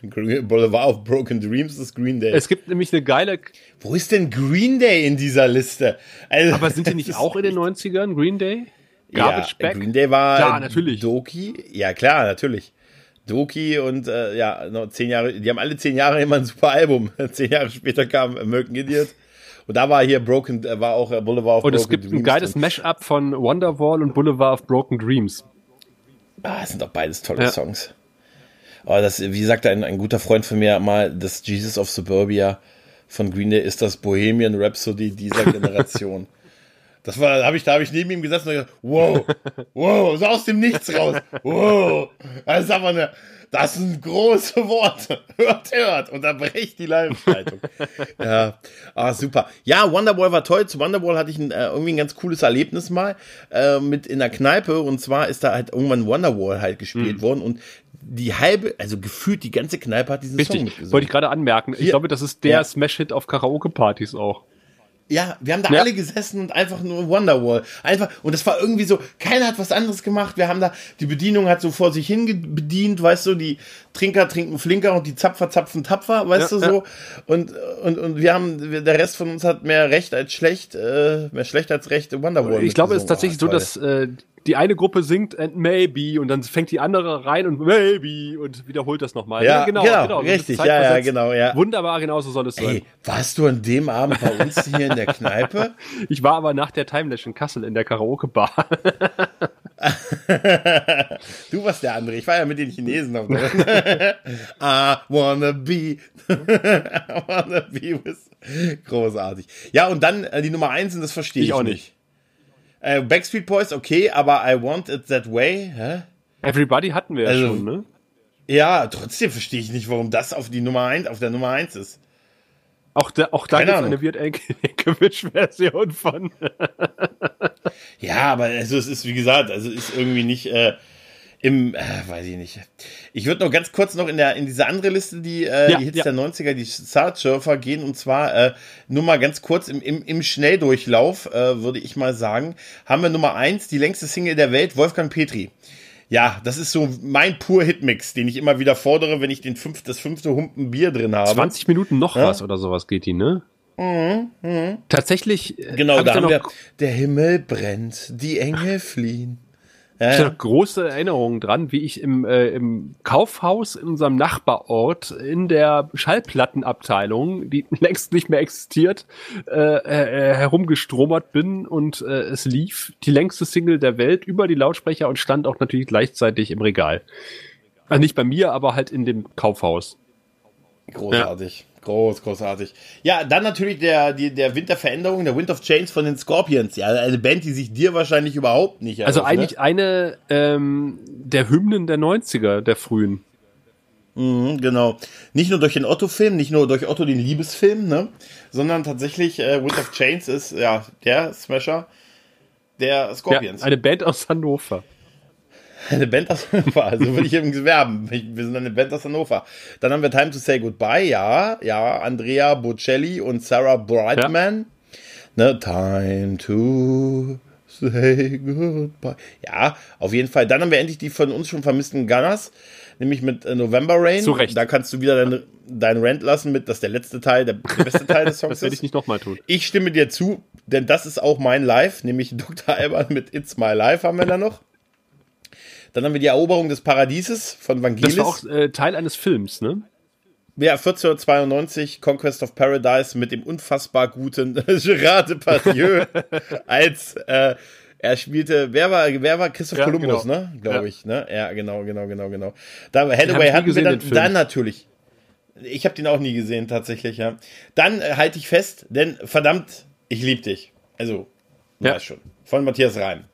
Boulevard of Broken Dreams ist Green Day. Es gibt nämlich eine geile. Wo ist denn Green Day in dieser Liste? Also, Aber sind die nicht <laughs> auch in den 90ern, Green Day? Garbage ja, Back? Green Day war klar, natürlich. Doki. Ja, klar, natürlich. Doki und äh, ja, noch zehn Jahre, die haben alle zehn Jahre immer ein super Album. <laughs> zehn Jahre später kam American Idiot. Und da war hier Broken, äh, war auch äh, Boulevard of und Broken Dreams. Und es gibt Dreams ein geiles Mashup von Wonderwall und Boulevard of Broken Dreams. Ah, das sind doch beides tolle ja. Songs. Aber das, wie sagte ein, ein guter Freund von mir mal, das Jesus of Suburbia von Green Day ist das Bohemian Rhapsody dieser <laughs> Generation. Das war, habe ich, da habe ich neben ihm gesessen und gesagt, wow, <laughs> wow, so aus dem Nichts raus, wow, das ist aber eine, das sind große Worte. <laughs> Hört, hört. Unterbrecht die Live-Schaltung. <laughs> ja, ah, super. Ja, Wonderwall war toll. Zu Wonderwall hatte ich ein, äh, irgendwie ein ganz cooles Erlebnis mal äh, mit in der Kneipe. Und zwar ist da halt irgendwann Wonderwall halt gespielt mhm. worden. Und die halbe, also gefühlt die ganze Kneipe hat diesen Richtig. Song mitgesungen. Wollte ich gerade anmerken. Ich ja. glaube, das ist der ja. Smash-Hit auf Karaoke-Partys auch. Ja, wir haben da ja. alle gesessen und einfach nur Wonderwall. Einfach, und das war irgendwie so, keiner hat was anderes gemacht. Wir haben da, die Bedienung hat so vor sich hin bedient, weißt du, die Trinker trinken flinker und die Zapfer zapfen tapfer, weißt ja, du, so. Ja. Und, und, und wir haben, der Rest von uns hat mehr Recht als schlecht, äh, mehr schlecht als recht Wonderwall. Ich glaube, es ist tatsächlich so, dass, äh, die eine Gruppe singt and maybe und dann fängt die andere rein und maybe und wiederholt das nochmal. Ja, ja genau, genau, genau, richtig, ja, ja, genau, ja. Wunderbar, genau so soll es sein. Ey, warst du an dem Abend bei uns hier in der Kneipe? <laughs> Ich war aber nach der Timelash in Kassel in der Karaoke-Bar. <laughs> du warst der andere, ich war ja mit den Chinesen auf <laughs> der I wanna be, I wanna be with. Großartig. Ja, und dann äh, die Nummer eins und das verstehe ich, ich auch nicht. nicht. Äh, Backstreet Boys, okay, aber I Want It That Way, hä? Everybody hatten wir Also- ja schon, ne? Ja, trotzdem verstehe ich nicht, warum das auf die Nummer 1, auf der Nummer 1 ist. Auch, da, auch da gibt eine Weird <laughs> Enkelwitsch-Version von. Ja, aber also es ist, wie gesagt, also ist irgendwie nicht äh, im, äh, weiß ich nicht. Ich würde noch ganz kurz noch in der in diese andere Liste, die, äh, Ja, die Hits ja. der 90er, die Chartsurfer gehen und zwar äh, nur mal ganz kurz im, im, im Schnelldurchlauf, äh, würde ich mal sagen, haben wir Nummer eins, die längste Single der Welt, Wolfgang Petri. Ja, das ist so mein pur Hitmix, den ich immer wieder fordere, wenn ich den fünf, das fünfte Humpen Bier drin habe. 20 Minuten noch Ja. was oder sowas geht die, ne? Tatsächlich. äh, Genau, hab da haben wir, der Himmel brennt, die Engel fliehen. Ich Ja, habe ja. noch große Erinnerungen dran, wie ich im, äh, im Kaufhaus in unserem Nachbarort in der Schallplattenabteilung, die <laughs> längst nicht mehr existiert, äh, äh, herumgestromert bin und äh, es lief die längste Single der Welt über die Lautsprecher und stand auch natürlich gleichzeitig im Regal. Also nicht bei mir, aber halt in dem Kaufhaus. Großartig. Groß, großartig. Ja, dann natürlich der, die, der Wind der Veränderung, der Wind of Change von den Scorpions. Ja, eine Band, die sich dir wahrscheinlich überhaupt nicht Also eröffnet. eigentlich eine ähm, der Hymnen der 90er, der frühen. Mhm, genau. Nicht nur durch den Otto-Film, nicht nur durch Otto den Liebesfilm, ne? Sondern tatsächlich äh, Wind of Chains ist ja der Smasher der Ja, Scorpions. eine Band aus Hannover. Eine Band aus <laughs> Hannover, also würde ich eben werben. Wir sind eine Band aus Hannover. Dann haben wir Time to Say Goodbye, ja, ja, Andrea Bocelli und Sarah Brightman. Ne, Time to Say Goodbye. Ja, auf jeden Fall. Dann haben wir endlich die von uns schon vermissten Gunners, nämlich mit äh, November Rain. Zu Recht. Da kannst du wieder deinen dein Rant lassen mit, dass der letzte Teil, der, der beste Teil des <laughs> Songs Das werde ist. ich nicht nochmal tun. Ich stimme dir zu, denn das ist auch mein Live, nämlich <laughs> Dr. Alban mit It's My Life haben wir da noch. Dann haben wir die Eroberung des Paradieses von Vangelis. Das war auch äh, Teil eines Films, ne? ja, 1492, Conquest of Paradise mit dem unfassbar guten <laughs> Gerard Depardieu <laughs> als äh, er spielte, wer war, wer war Christoph Ja, Kolumbus, genau. ne? Glaube Ja. ich, ne? Ja, genau, genau, genau, genau. Da Hathaway hatten wir gesehen, dann, den Film. dann natürlich. Ich habe den auch nie gesehen, tatsächlich, ja. Dann äh, halte ich fest, denn verdammt, ich lieb dich. Also, Ja. schon. Von Matthias Reim.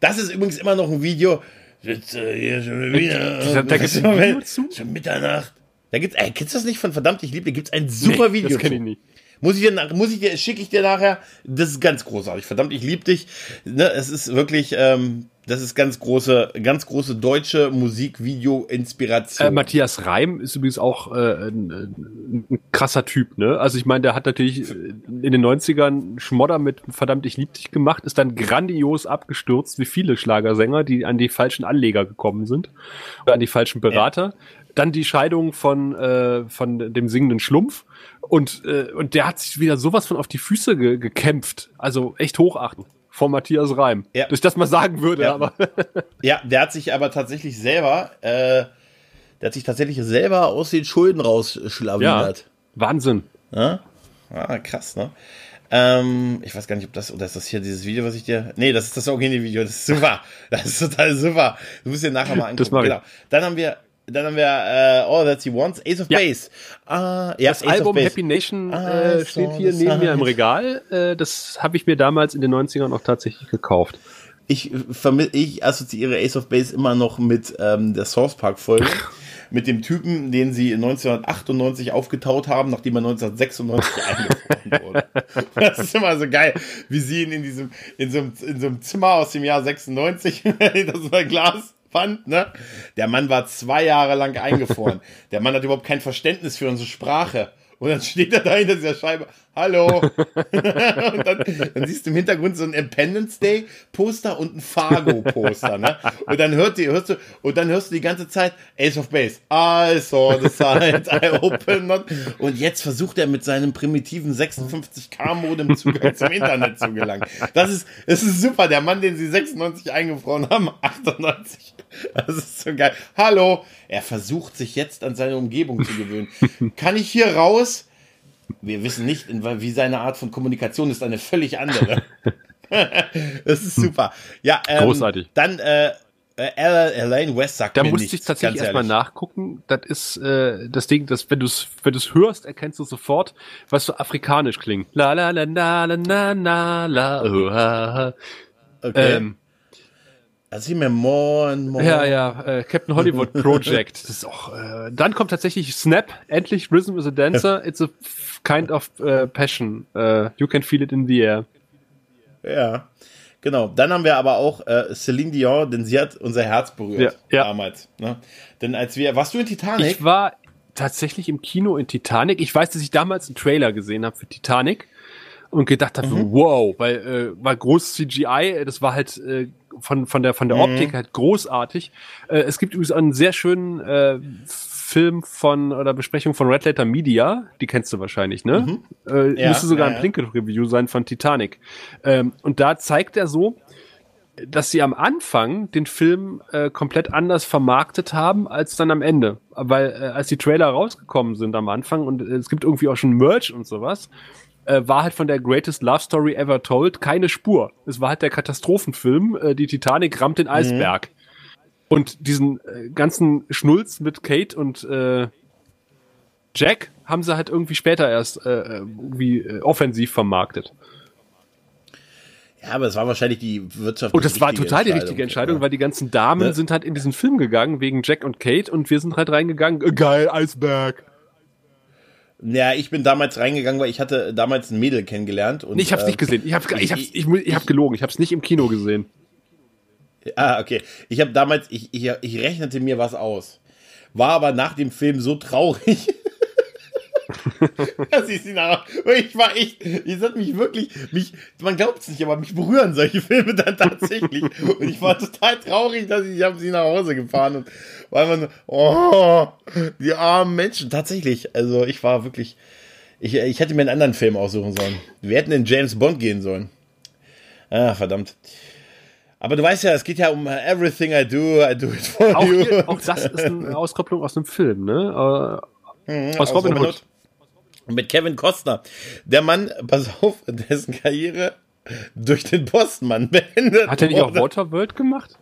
Das ist übrigens immer noch ein Video. Sitze hier schon wieder. Da- da gibt's ein Video zu? Schon Mitternacht. Da gibt's, ey, kennst du das nicht von verdammt, ich lieb dich? Gibt's ein super Video Das kenne ich nicht. Muss ich dir, muss ich dir, schicke ich dir nachher. Das ist ganz großartig. Verdammt, ich lieb dich. Ne, es ist wirklich, ähm, das ist ganz große, ganz große deutsche Musikvideo-Inspiration. Äh, Matthias Reim ist übrigens auch äh, ein, ein, krasser Typ, ne? Also ich meine, der hat natürlich in den 90ern Schmodder mit Verdammt, ich lieb dich gemacht, ist dann grandios abgestürzt, wie viele Schlagersänger, die an die falschen Anleger gekommen sind oder an die falschen Berater. Dann die Scheidung von, äh, von dem singenden Schlumpf. Und, äh, und der hat sich wieder sowas von auf die Füße ge gekämpft. Also echt hochachten. Von Matthias Reim. Ja. Dass ich das mal sagen würde, Ja. aber. <laughs> Ja, der hat sich aber tatsächlich selber, äh, der hat sich tatsächlich selber aus den Schulden ja. rausschlawinert. Wahnsinn. Ja. Ah, krass, ne? Ähm, ich weiß gar nicht, ob das, oder ist das hier dieses Video, was ich dir. Nee, das ist das Original-Video, das ist super. Das ist total super. Du musst dir nachher mal angucken. Das mach ich. Genau. Dann haben wir, dann haben wir äh, All That He Wants, Ace of Ja. Base. Ah, ja, Das Album Base. Happy Nation Ah, äh, steht hier neben mir im Regal. Äh, das habe ich mir damals in den 90ern auch tatsächlich gekauft. Ich, äh, ich assoziiere Ace of Base immer noch mit ähm, der Source Park Folge. <laughs> mit dem Typen, den sie 1998 aufgetaut haben, nachdem er 1996 <laughs> eingefroren wurde. Das ist immer so geil, wie sie ihn in diesem, in so einem, in so einem Zimmer aus dem Jahr 96, <laughs> das war Glaswand, ne? Der Mann war zwei Jahre lang eingefroren. <laughs> Der Mann hat überhaupt kein Verständnis für unsere Sprache. Und dann steht er da hinter dieser Scheibe, hallo. <laughs> und dann, dann siehst du im Hintergrund so ein Independence Day Poster und ein Fargo Poster, ne? Und dann hört die, hörst du, und dann hörst du die ganze Zeit Ace of Base. I saw the signs, I opened not. Und jetzt versucht er mit seinem primitiven 56k Modem Zugang zum Internet zu gelangen. Das ist, das ist super. Der Mann, den sie 96 eingefroren haben, 98. <laughs> Das ist so geil. Hallo. Er versucht sich jetzt an seine Umgebung zu gewöhnen. <laughs> Kann ich hier raus? Wir wissen nicht, wie seine Art von Kommunikation ist, eine völlig andere. <laughs> das ist super. Ja, ähm, Großartig. Dann äh, äh, Elaine West sagt Da mir musste nichts, ich tatsächlich erstmal nachgucken. Das ist äh, das Ding, dass wenn du es wenn du's hörst, erkennst du sofort, was so afrikanisch klingt. La la la la la la la la. oh. Okay. Ähm, Erzähl mir more and more. Ja, ja, äh, Captain Hollywood <laughs> Project. Das ist auch, äh, dann kommt tatsächlich Snap, endlich Rhythm is a Dancer. <laughs> It's a kind of uh, passion. Uh, you can feel it in the air. Ja, genau. Dann haben wir aber auch äh, Celine Dion, denn sie hat unser Herz berührt ja, ja. damals. Ne? Denn als wir, warst du in Titanic? Ich war tatsächlich im Kino in Titanic. Ich weiß, dass ich damals einen Trailer gesehen habe für Titanic und gedacht habe, mhm. wow, weil äh, war groß CGI, das war halt äh, von von der von der mhm. Optik halt großartig. Äh, es gibt übrigens einen sehr schönen äh, Film von oder Besprechung von Red Letter Media, die kennst du wahrscheinlich, ne? Mhm. Äh, ja, müsste sogar ja, ein Plinkett Review sein von Titanic. Ähm, und da zeigt er so, dass sie am Anfang den Film äh, komplett anders vermarktet haben als dann am Ende. Weil äh, als die Trailer rausgekommen sind am Anfang und äh, es gibt irgendwie auch schon Merch und sowas, äh, war halt von der Greatest Love Story Ever Told keine Spur. Es war halt der Katastrophenfilm, äh, die Titanic rammt den mhm. Eisberg. Mhm. Und diesen äh, ganzen Schnulz mit Kate und äh, Jack haben sie halt irgendwie später erst äh, irgendwie äh, offensiv vermarktet. Ja, aber es war wahrscheinlich die Wirtschaft. Und das war total die richtige Entscheidung, ja. weil die ganzen Damen ne? sind halt in diesen Film gegangen wegen Jack und Kate und wir sind halt reingegangen. Äh, geil, Eisberg. Ja, ich bin damals reingegangen, weil ich hatte damals ein Mädel kennengelernt. Und, nee, ich hab's äh, nicht gesehen. Ich hab, ich, ich, ich, ich, ich hab gelogen. Ich hab's nicht im Kino gesehen. Ah, okay. Ich habe damals, ich, ich, ich rechnete mir was aus. War aber nach dem Film so traurig. <laughs> ich sie nach, ich war echt, es hat mich wirklich, mich, man glaubt es nicht, aber mich berühren solche Filme dann tatsächlich. und ich war total traurig, dass ich, ich habe sie nach Hause gefahren und weil man, oh, die armen Menschen, tatsächlich. Also ich war wirklich, ich, ich hätte mir einen anderen Film aussuchen sollen. Wir hätten in James Bond gehen sollen. Ah, verdammt. Aber du weißt ja, es geht ja um Everything I Do, I Do It For auch You. Hier, auch das ist eine <laughs> Auskopplung aus einem Film, ne? Äh, mhm, aus, aus Robin, Robin Hood. Hood. Mit Kevin Costner. Der Mann, pass auf, dessen Karriere durch den Postmann <laughs> beendet Hat er nicht auch Waterworld gemacht?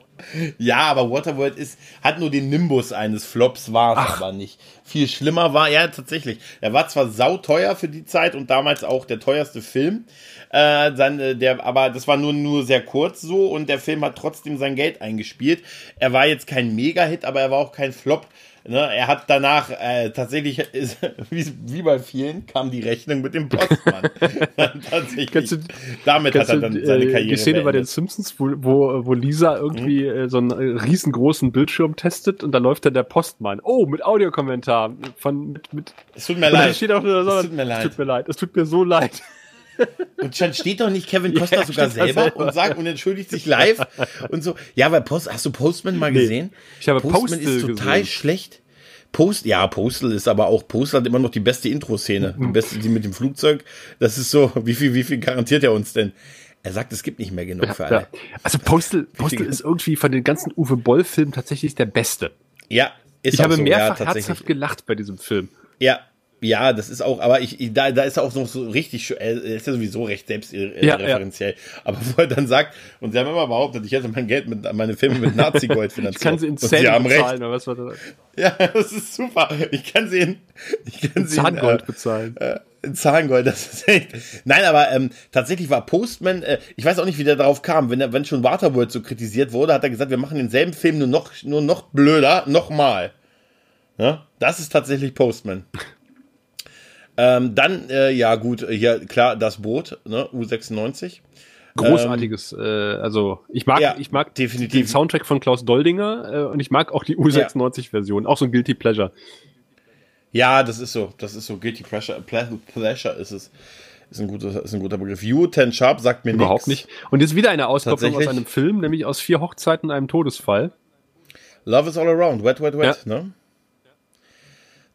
Ja, aber Waterworld ist, hat nur den Nimbus eines Flops, war es aber nicht. Viel schlimmer war, ja, tatsächlich. Er war zwar sauteuer für die Zeit und damals auch der teuerste Film, äh, dann, äh, der, aber das war nur, nur sehr kurz so und der Film hat trotzdem sein Geld eingespielt. Er war jetzt kein Mega-Hit, aber er war auch kein Flop. Ne, er hat danach äh, tatsächlich, ist, <laughs> wie, wie, bei vielen, kam die Rechnung mit dem Postmann. <laughs> <laughs> tatsächlich. Du, Damit hat er dann du, seine Karriere. Die Szene beendet. bei den Simpsons, wo, wo, wo Lisa irgendwie mhm. äh, so einen äh, riesengroßen Bildschirm testet und da läuft dann der Postmann. Oh, mit Audiokommentar. Von, mit, mit, es tut mir leid. Steht auch nur, es tut mir leid. Es tut mir leid. Es tut mir so leid. Und dann steht doch nicht Kevin Costa <laughs> ja, sogar selber, selber, und sagt und entschuldigt sich live und so. Ja, weil Post, hast du Postman mal nee, gesehen? Ich habe Postman Postal ist total gesehen. schlecht. Post, ja, Postal ist aber auch, Postal hat immer noch die beste Intro-Szene. Die beste, die mit dem Flugzeug. Das ist so, wie viel, wie viel garantiert er uns denn? Er sagt, es gibt nicht mehr genug für alle. Ja. Also Postal, Postal ist irgendwie von den ganzen Uwe Boll-Filmen tatsächlich der beste. Ja, ist Ich habe so, mehrfach ja, herzhaft gelacht bei diesem Film. Ja, ja, das ist auch, aber ich, da, da ist er auch noch so richtig, er ist ja sowieso recht selbstreferenziell. Ja, ja. Aber wo er dann sagt, und sie haben immer behauptet, ich hätte mein Geld mit, meine Filme mit Nazi-Gold <laughs> finanziert. ich kann sie in Cent recht. oder was war das? Ja, <laughs> das ist super. Ich kann sie in, ich kann in sie Zahngold in, äh, bezahlen. Äh, in Zahngold, das ist echt. Nein, aber ähm, tatsächlich war Postman, äh, ich weiß auch nicht, wie der darauf kam, wenn er, wenn schon Waterworld so kritisiert wurde, hat er gesagt, wir machen denselben Film nur noch, nur noch blöder, nochmal. Ja? Das ist tatsächlich Postman. <laughs> Ähm, dann, äh, ja gut, ja klar, das Boot, ne, U96. Großartiges, ähm, äh, also ich mag, ja, ich mag definitiv. den Soundtrack von Klaus Doldinger äh, und ich mag auch die U96-Version, ja. auch so ein Guilty Pleasure. Ja, das ist so, das ist so Guilty Pleasure, Pleasure ist es. Ist ein guter, ist ein guter Begriff. U10 Sharp sagt mir Überhaupt nix. nicht. Und jetzt wieder eine Auskopplung aus einem Film, nämlich aus vier Hochzeiten einem Todesfall. Love is all around, wet, wet, wet, ja. ne?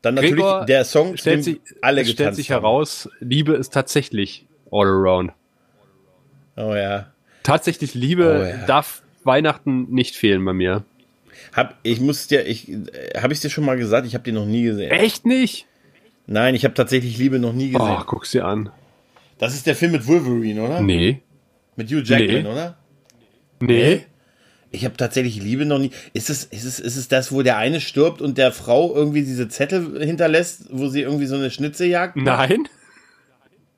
Dann natürlich Gregor der Song, stellt sich, alle stellt sich haben. heraus, Liebe ist tatsächlich all around. Oh ja. Tatsächlich Liebe oh ja. darf Weihnachten nicht fehlen bei mir. Hab, ich muss dir, ich, habe ich dir schon mal gesagt, ich habe die noch nie gesehen. Echt nicht? Nein, ich habe tatsächlich Liebe noch nie gesehen. Oh, guck's dir an. Das ist der Film mit Wolverine, oder? Nee. Mit Hugh Jackman, nee. oder? Nee. Ich habe tatsächlich Liebe noch nie. Ist es, ist, es, ist es das, wo der eine stirbt und der Frau irgendwie diese Zettel hinterlässt, wo sie irgendwie so eine Schnitzeljagd macht? Nein.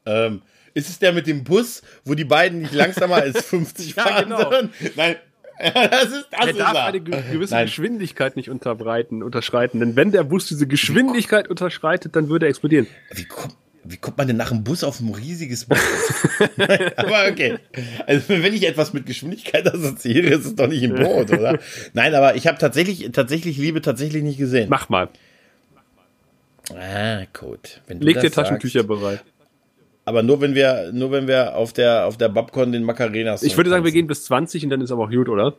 Ähm, Ist es der mit dem Bus, wo die beiden nicht langsamer als <laughs> 50 Ja, fahren? genau. Nein, <laughs> das ist, das Er darf er. eine ge- gewisse Nein. Geschwindigkeit nicht unterbreiten, unterschreiten. Denn wenn der Bus diese Geschwindigkeit unterschreitet, dann würde er explodieren. Wie kommt, wie kommt man denn nach dem Bus auf ein riesiges? Nein, <laughs> aber okay. Also wenn ich etwas mit Geschwindigkeit assoziiere, ist es doch nicht ein Boot, oder? Nein, aber ich habe tatsächlich, tatsächlich Liebe tatsächlich nicht gesehen. Mach mal. Ah, gut. Leg dir Taschentücher sagst. bereit. Aber nur wenn wir, nur wenn wir auf der, auf der Babcon den Macarena Ich würde sagen, wir gehen bis 20 und dann ist aber auch gut, oder?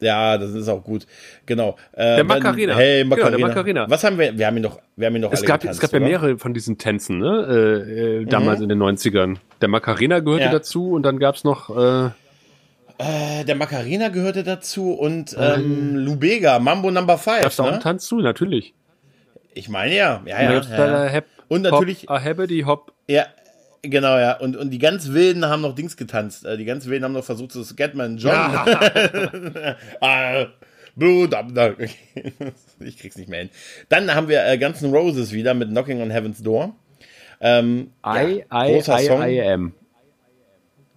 Ja, das ist auch gut. Genau. Äh, Der Macarena. Hey, Genau, der Macarena. Macarena. Was haben wir? Wir haben ihn noch, wir haben ihn noch Es alle gab, getanzt, es gab ja oder? mehrere von diesen Tänzen, ne? Äh, äh, damals in den 90ern. Der Macarena gehörte Ja. dazu und dann gab's noch äh, Äh, der Macarena gehörte dazu und ähm, Lubega, Mambo Number 5. gab's da auch einen Ne? Tanz zu, natürlich. Ich meine ja. Ja, Und ja. ja, ja. Und natürlich- Hop, a Hop. ja. Genau, ja. Und, und die ganz Wilden haben noch Dings getanzt. Äh, Die ganz Wilden haben noch versucht, so Scatman John. <laughs> ah, Blut ab. okay. Ich krieg's nicht mehr hin. Dann haben wir äh, Guns N' Roses wieder mit Knocking on Heaven's Door. Ähm, I, I, großer I, Song. I am.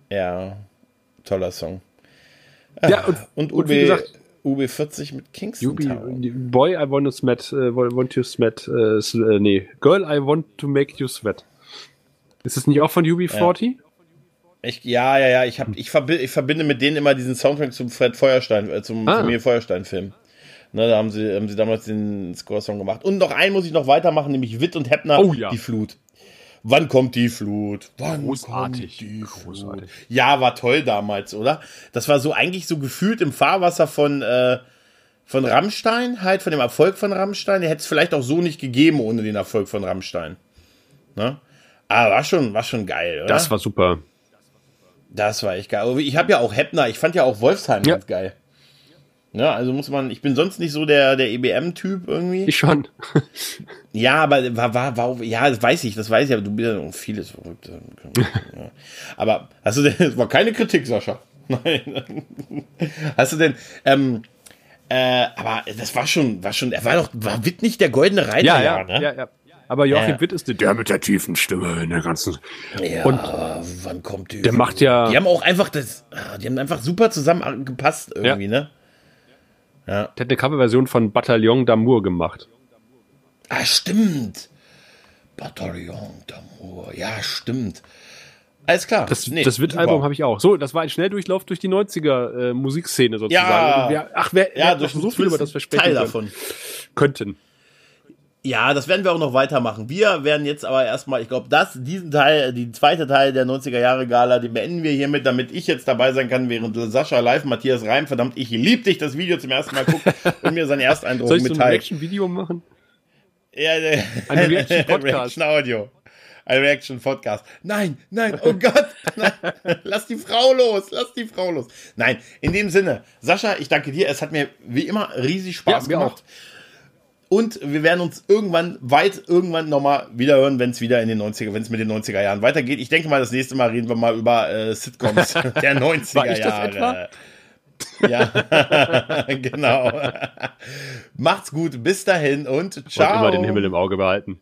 Ja, toller Song. Ja, und, Und, und UB, wie gesagt, UB40 mit Kingston Town. Boy, I want to sweat, äh, want to sweat, s- äh, nee, Girl, I want to make you sweat. Ist das nicht auch von UB40? Ich, ja, ja, ja. Ich, hab, ich, verbinde, ich verbinde mit denen immer diesen Soundtrack zum Fred Feuerstein, äh, zum Ah. Familie Feuerstein-Film. Ne, da haben sie, haben sie damals den Score-Song gemacht. Und noch einen muss ich noch weitermachen, nämlich Witt und Heppner, Oh ja. die Flut. Wann kommt die Flut? Wann Großartig, kommt die großartig. Flut? Ja, war toll damals, oder? Das war so eigentlich so gefühlt im Fahrwasser von, äh, von Rammstein, halt von dem Erfolg von Rammstein. Der hätte es vielleicht auch so nicht gegeben ohne den Erfolg von Rammstein. Ne? Aber war schon, war schon geil, oder? Das war super. Das war echt geil. Ich habe ja auch Heppner, ich fand ja auch Wolfsheim Ja. ganz geil. Ja, also muss man, ich bin sonst nicht so der, der EBM-Typ irgendwie. Ich schon. <laughs> ja, aber war, war, war, ja, das weiß ich, das weiß ich, aber du bist ja noch vieles verrückt. ja. Aber hast du denn, das war keine Kritik, Sascha. <laughs> Nein. Hast du denn, ähm, äh, aber das war schon, war schon, er war doch, war Witt nicht der goldene Reiter, Ja, ja, ne? ja, ja. Aber Joachim Ja. Witt ist der, der mit der tiefen Stimme in der ganzen. Ja, Und wann kommt die? der macht ja. Die haben auch einfach das, ah, die haben einfach super zusammen gepasst irgendwie, ne? Der hat eine Coverversion von Bataillon d'Amour gemacht. Ah, stimmt. Bataillon d'Amour. Ja, stimmt. Alles klar. Das, Nee, das. Witt-Album habe ich auch. So, das war ein Schnelldurchlauf durch die 90er äh, Musikszene sozusagen. Ja. Und wir, ach, wer, Ja, ja, noch so viel über das wir sprechen Teil können- davon. könnten. Ja, das werden wir auch noch weitermachen. Wir werden jetzt aber erstmal, ich glaube, das, diesen Teil, die zweite Teil der 90er Jahre Gala, den beenden wir hiermit, damit ich jetzt dabei sein kann, während Sascha live, Matthias Reim, verdammt, ich lieb dich, das Video zum ersten Mal guckt <laughs> und mir seinen Ersteindruck Soll ich so ein mitteilt. Reaction-Video machen? Ja, ja. Ein Reaction-Podcast. Reaction Audio. <laughs> Ein Reaction Podcast. Nein, nein, oh Gott. <laughs> Nein. Lass die Frau los. Lass die Frau los. Nein, in dem Sinne, Sascha, ich danke dir. Es hat mir wie immer riesig Spaß Ja, gemacht. Und wir werden uns irgendwann, weit irgendwann nochmal wieder hören, wenn es wieder in den 90er, wenn es mit den 90er Jahren weitergeht. Ich denke mal, das nächste Mal reden wir mal über äh, Sitcoms <laughs> der 90er War ich das Jahre. Ja, <laughs> genau. Macht's gut, bis dahin und Und ciao. immer den Himmel im Auge behalten.